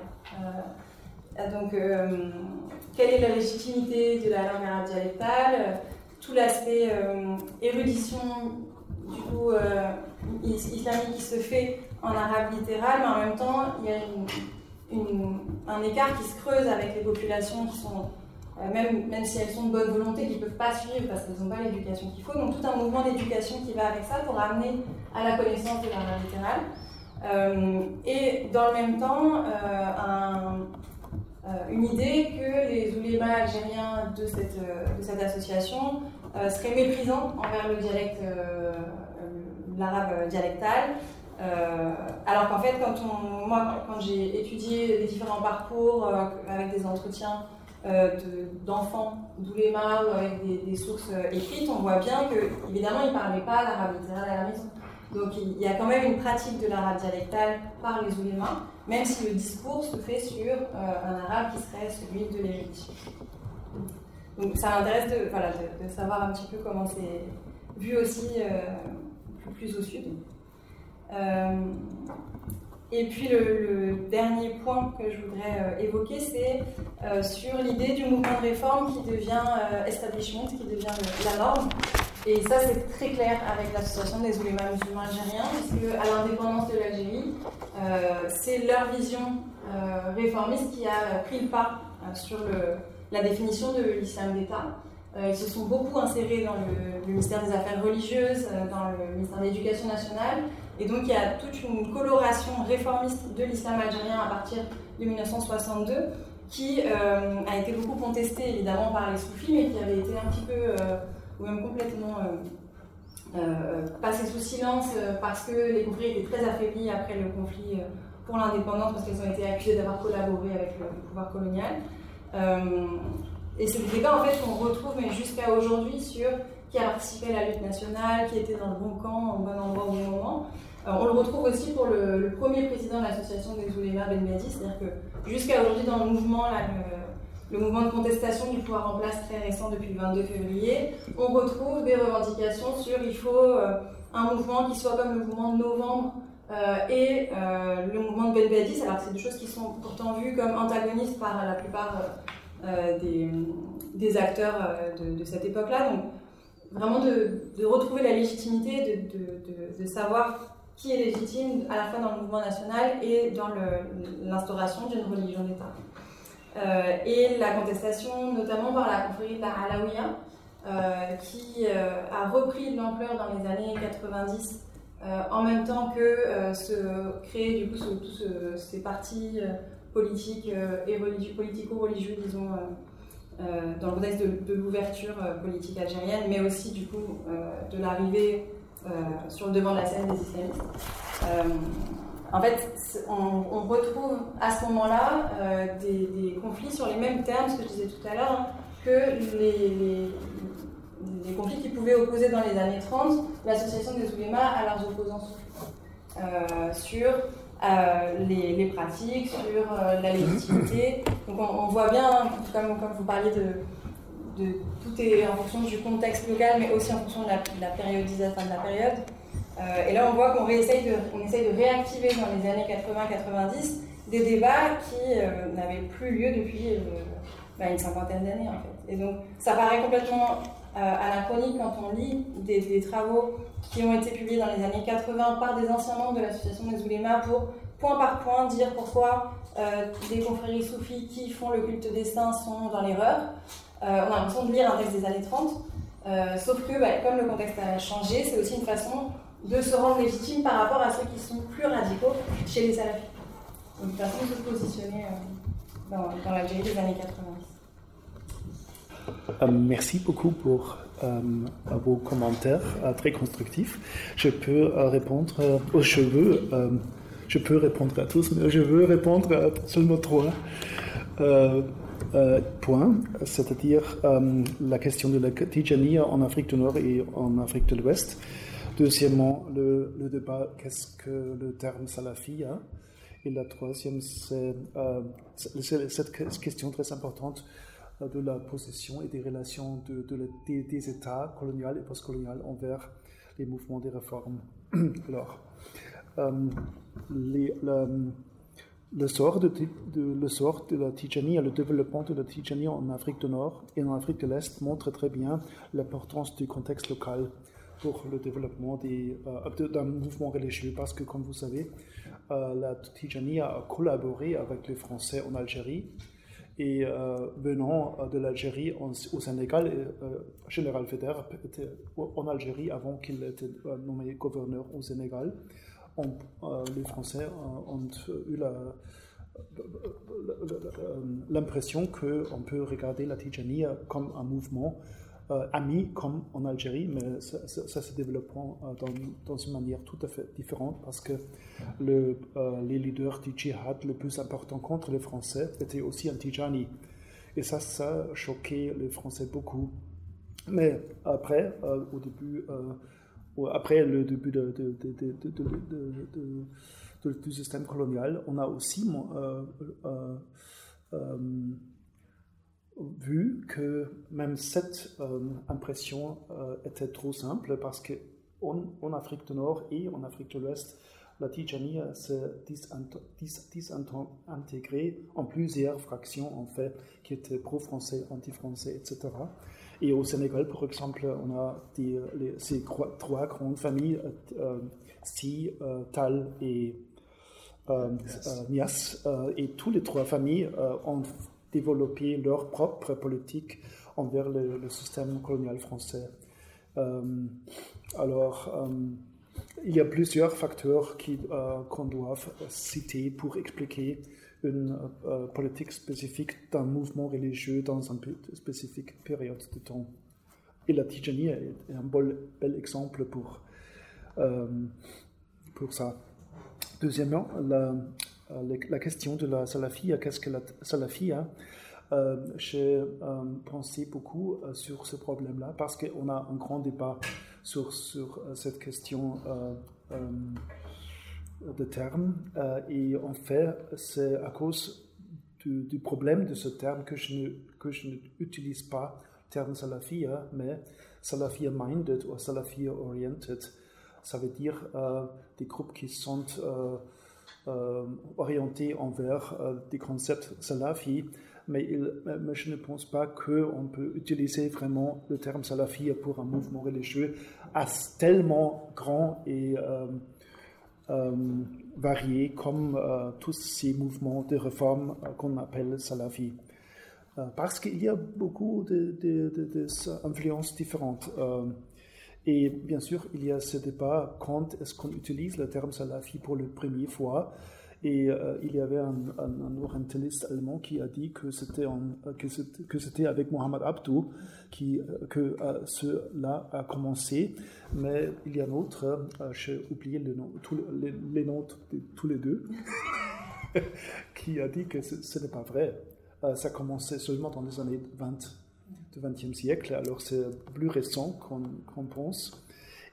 Euh, donc, euh, quelle est la légitimité de la langue arabe dialectale Tout l'aspect érudition du coup islamique qui se fait en arabe littéral, mais en même temps, il y a un écart qui se creuse avec les populations qui sont euh, même, même si elles sont de bonne volonté, qui ne peuvent pas suivre parce qu'elles n'ont pas l'éducation qu'il faut. Donc tout un mouvement d'éducation qui va avec ça pour amener à la connaissance de l'art littéral. Euh, et dans le même temps, euh, une idée que les oulémas algériens de cette, de cette association seraient méprisants envers le dialecte, l'arabe dialectal. alors qu'en fait, quand on, moi, quand j'ai étudié les différents parcours avec des entretiens euh, d'enfants d'ouléma ou avec des, sources euh, écrites, on voit bien que, évidemment, ils ne parlaient pas l'arabe littéral à la maison. Donc il y a quand même une pratique de l'arabe dialectal par les oulémas, même si le discours se fait sur euh, un arabe qui serait celui de l'érudition. Donc ça m'intéresse de, voilà, de, savoir un petit peu comment c'est vu aussi plus, au sud. Et puis le, dernier point que je voudrais euh, évoquer, c'est euh, sur l'idée du mouvement de réforme qui devient euh, establishment, qui devient la norme. Et ça, c'est très clair avec l'association des oulémas musulmans algériens, puisque à l'indépendance de l'Algérie, c'est leur vision réformiste qui a pris le pas sur le, la définition de l'islam d'État. ils se sont beaucoup insérés dans le, ministère des Affaires religieuses, dans le ministère de l'Éducation nationale. Et donc il y a toute une coloration réformiste de l'islam algérien à partir de 1962 qui a été beaucoup contestée évidemment par les soufis, mais qui avait été un petit peu, ou même complètement euh, passé sous silence euh, parce que les conflits étaient très affaiblis après le conflit euh, pour l'indépendance, parce qu'elles ont été accusées d'avoir collaboré avec le, pouvoir colonial. et c'est des débats en fait qu'on retrouve mais jusqu'à aujourd'hui sur qui a participé à la lutte nationale, qui était dans le bon camp, au bon endroit au bon moment. on le retrouve aussi pour le, premier président de l'association des oulémas Ben Madi, c'est-à-dire que jusqu'à aujourd'hui dans le mouvement, mouvement de contestation du pouvoir en place très récent depuis le 22 février, on retrouve des revendications sur il faut euh, un mouvement qui soit comme le mouvement de novembre euh, et euh, le mouvement de Ben alors c'est des choses qui sont pourtant vues comme antagonistes par la plupart des, acteurs de, cette époque-là. Donc vraiment de, retrouver la légitimité, de, savoir qui est légitime à la fois dans le mouvement national et dans l'instauration d'une religion d'État. Euh, et la contestation notamment par la confrérie de la Alaouia, euh, qui euh, a repris de l'ampleur dans les années 90 en même temps que se créer du coup tous ces partis politiques et politico-religieux, disons, dans le contexte de, l'ouverture politique algérienne, mais aussi du coup de l'arrivée sur le devant de la scène des islamistes. En fait, on, retrouve à ce moment-là euh, des, conflits sur les mêmes termes, que je disais tout à l'heure, hein, que les, conflits qui pouvaient opposer dans les années 30 l'association des oulémas à leurs opposants euh, sur euh, les, pratiques, sur la légitimité. Donc on, voit bien, comme, comme, vous parliez de, tout est en fonction du contexte local, mais aussi en fonction de la périodisation de la période. Euh, et là, on voit qu'on essaye de, essaye de réactiver dans les années 80-90 des débats qui euh, n'avaient plus lieu depuis euh, bah, une cinquantaine d'années, en fait. Et donc, ça paraît complètement anachronique quand on lit des, travaux qui ont été publiés dans les années 80 par des anciens membres de l'association des oulémas pour, point par point, dire pourquoi des confréries soufis qui font le culte des saints sont dans l'erreur. on a l'impression de lire un texte des années 30. sauf que, bah, comme le contexte a changé, c'est aussi une façon de se rendre légitime par rapport à ceux qui sont plus radicaux chez les salafis. Donc, façon de se positionner euh, dans, dans l'Algérie des années 90. Euh, merci beaucoup pour euh, vos commentaires très constructifs. Je peux répondre aux cheveux. je peux répondre à tous, mais je veux répondre à seulement trois points, c'est-à-dire la question de la Tijani en Afrique du Nord et en Afrique de l'Ouest. Deuxièmement, le, débat, qu'est-ce que le terme salafi hein? Et la troisième, c'est euh, cette question très importante euh, de la possession et des relations de, des, États coloniaux et postcoloniaux envers les mouvements des réformes. Alors, euh, le, sort de, le sort de la Tijani et le développement de la Tijani en Afrique du Nord et en Afrique de l'Est montre très bien l'importance du contexte local pour le développement euh, d'un mouvement religieux parce que, comme vous savez, euh, la Tijani a collaboré avec les Français en Algérie et euh, venant de l'Algérie au Sénégal, Général Feder était en Algérie avant qu'il était nommé gouverneur au Sénégal. les Français ont eu l'impression qu'on peut regarder la Tijani comme un mouvement euh, amis comme en Algérie, mais ça, se développe euh, dans, une manière tout à fait différente parce que euh, les leaders du djihad le plus important contre les Français étaient aussi anti-Tijani. Et ça, ça choquait les Français beaucoup. Mais après, au début, après le début du système colonial, on a aussi vu que même cette euh, impression euh, était trop simple parce que en, Afrique du Nord et en Afrique de l'Ouest, la Tijani s'est désintégrée en plusieurs fractions en fait, qui étaient pro-français, anti-français, etc. Et au Sénégal, par exemple, on a ces trois, grandes familles, euh, Si, Tal et Nias, et toutes les trois familles ont développer leur propre politique envers le, système colonial français. Euh, alors, euh, il y a plusieurs facteurs euh, qu'on doit citer pour expliquer une politique spécifique d'un mouvement religieux dans une spécifique période de temps. Et la Tijani est un bel, bel exemple pour, pour ça. Deuxièmement, la, la- la question de la salafia, qu'est-ce que la salafia? Euh, J'ai euh, pensé beaucoup euh, sur ce problème-là parce qu'on a un grand débat sur, sur euh, cette question euh, euh, de terme. euh, et en fait, c'est à cause du, problème de ce terme que je que je n'utilise pas le terme salafia, mais salafia minded ou salafia oriented. Ça veut dire euh, des groupes qui sont euh, euh, orientés envers euh, des concepts salafi, mais, je ne pense pas qu'on peut utiliser vraiment le terme salafi pour un mouvement religieux tellement grand et euh, varié comme tous ces mouvements de réforme qu'on appelle salafi. Parce qu'il y a beaucoup de, de- de- différentes. Et bien sûr, il y a ce débat quand est-ce qu'on utilise le terme salafi pour la première fois? Et euh, il y avait un, un- un orientaliste allemand qui a dit que c'était que c'était- avec Mohamed Abdou qui, euh, que euh, cela a commencé. Mais il y a un autre, euh, j'ai oublié le nom, tous les, noms de tous les deux, qui a dit que ce, n'est pas vrai. Ça commençait seulement dans les années 20 du XXe siècle, alors c'est plus récent qu'on pense.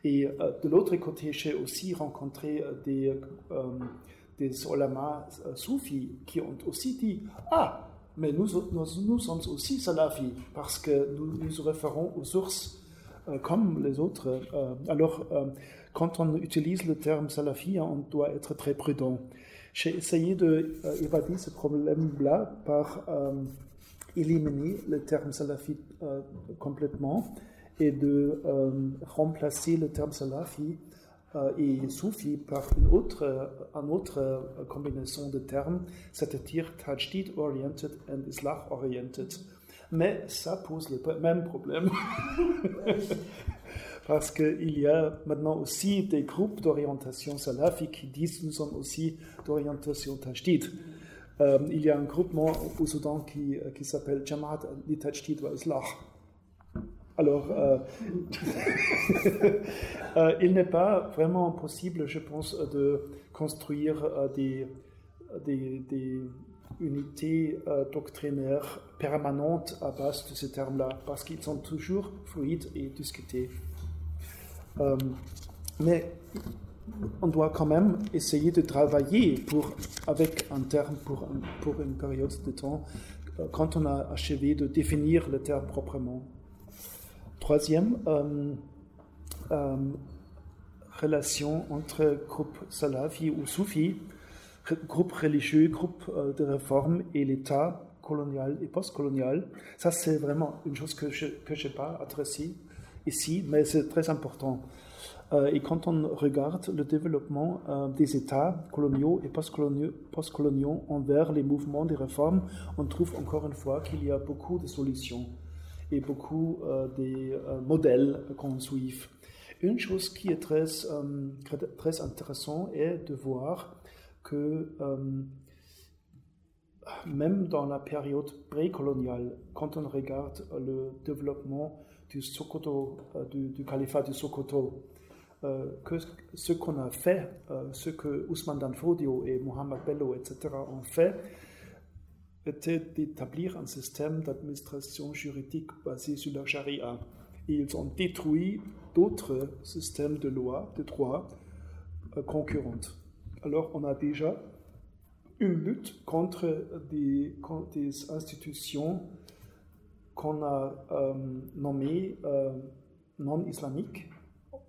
Et euh, de l'autre côté, j'ai aussi rencontré euh, des, euh, olamas euh, soufis qui ont aussi dit Ah, mais nous, sommes aussi salafis, parce que nous nous référons aux sources comme les autres. Alors, quand on utilise le terme salafi, on doit être très prudent. J'ai essayé d'évader ce problème-là par éliminer le terme salafi euh, complètement et de euh, remplacer le terme salafi euh, et soufi par une autre, une autre combinaison de termes, c'est-à-dire tajdid oriented and islah oriented. Mais ça pose le même problème. Parce qu'il y a maintenant aussi des groupes d'orientation salafi qui disent nous sommes aussi d'orientation tajdid. Euh, il y a un groupement au Soudan qui, qui s'appelle Jamaat li Tajdid wa Islah. Alors, euh, euh, il n'est pas vraiment possible, je pense, de construire euh, des, des, unités euh, doctrinaires permanentes à base de ces termes-là, parce qu'ils sont toujours fluides et discutés. Euh, mais on doit quand même essayer de travailler pour, avec un terme pour, pour une période de temps, euh, quand on a achevé de définir le terme proprement. Troisième, euh, euh, relation entre groupe salafi ou soufi, groupe religieux, groupe de réforme et l'État colonial et postcolonial. Ça, c'est vraiment une chose que je n'ai pas adressée ici, mais c'est très important. Euh, et quand on regarde le développement euh, des États coloniaux et postcoloniaux, envers les mouvements de réforme, on trouve encore une fois qu'il y a beaucoup de solutions et beaucoup euh, des modèles qu'on suit. Une chose qui est très, très intéressante est de voir que même dans la période précoloniale, quand on regarde le développement du Sokoto, du, du califat du Sokoto, que ce qu'on a fait, euh, ce que Ousmane Danfodio et Mohamed Bello, etc., ont fait, était d'établir un système d'administration juridique basé sur la charia. Et ils ont détruit d'autres systèmes de loi, de droit euh, concurrentes. Alors on a déjà une lutte contre des, institutions qu'on a euh, nommées euh, non islamiques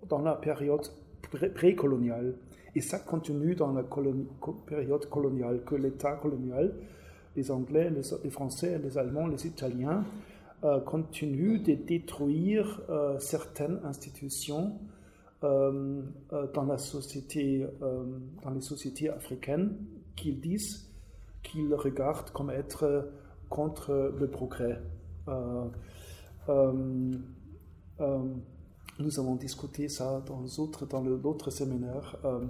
dans la période pré- précoloniale. Et ça continue dans la période coloniale, que l'État colonial, les Anglais, les, Français, les Allemands, les Italiens, euh, continuent de détruire euh, certaines institutions euh, dans, la société, dans les sociétés africaines qu'ils disent qu'ils regardent comme être contre le progrès. Nous avons discuté ça dans dans l'autre séminaire euh,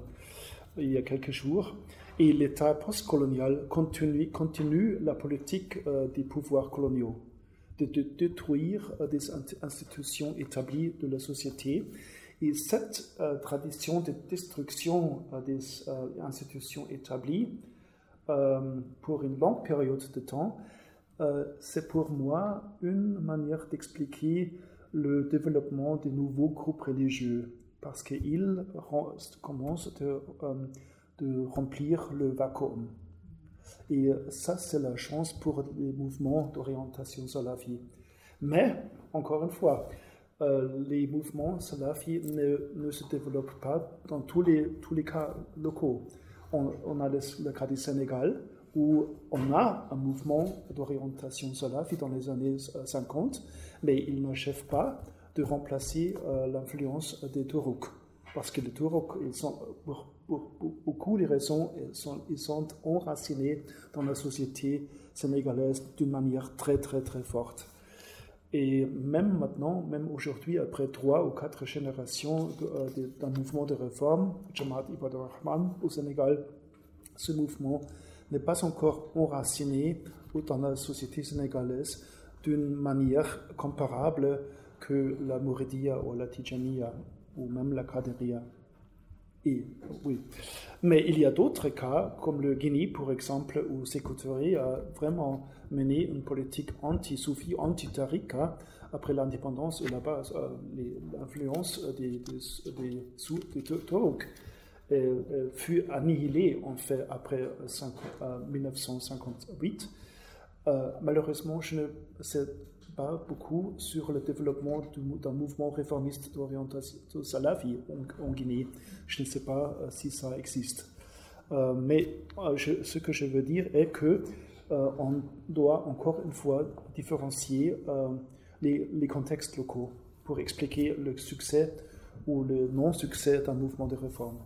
il y a quelques jours. Et l'État postcolonial continue, continue la politique euh, des pouvoirs coloniaux, de, détruire euh, des institutions établies de la société. Et cette tradition de destruction des institutions établies pour une longue période de temps, c'est pour moi une manière d'expliquer le développement des nouveaux groupes religieux, parce qu'ils commencent de, euh, de remplir le vacuum. Et ça, c'est la chance pour les mouvements d'orientation salafi. Mais, encore une fois, euh, les mouvements salafi ne, ne se développent pas dans tous les, tous les cas locaux. On, a le, le cas du Sénégal, où on a un mouvement d'orientation salafi dans les années euh, 50, mais il n'achève pas de remplacer euh, l'influence des Tourouks. Parce que les Tourouks, ils sont, pour, beaucoup de raisons, ils sont, ils sont enracinés dans la société sénégalaise d'une manière très, très, très forte. Et même maintenant, même aujourd'hui, après trois ou quatre générations euh, d'un mouvement de réforme, Jamaat Ibad Rahman au Sénégal, ce mouvement n'est pas encore enraciné dans la société sénégalaise d'une manière comparable que la Mouridia ou la Tijaniya ou même la Qadiriya. Et, oui. Mais il y a d'autres cas, comme le Guinée, par exemple, où Sékou a vraiment mené une politique anti-soufi, anti-tarika après l'indépendance et là-bas, euh, l'influence des, des, Touaregs, euh, euh, fut annihilée en fait après euh, cinq- euh, 1958. Euh, malheureusement, je ne sais pas beaucoup sur le développement d'un mouvement réformiste d'orientation salafi en, en Guinée. Je ne sais pas euh, si ça existe. Euh, mais ce que je veux dire est que on doit encore une fois différencier les contextes locaux pour expliquer le succès ou le non-succès d'un mouvement de réforme.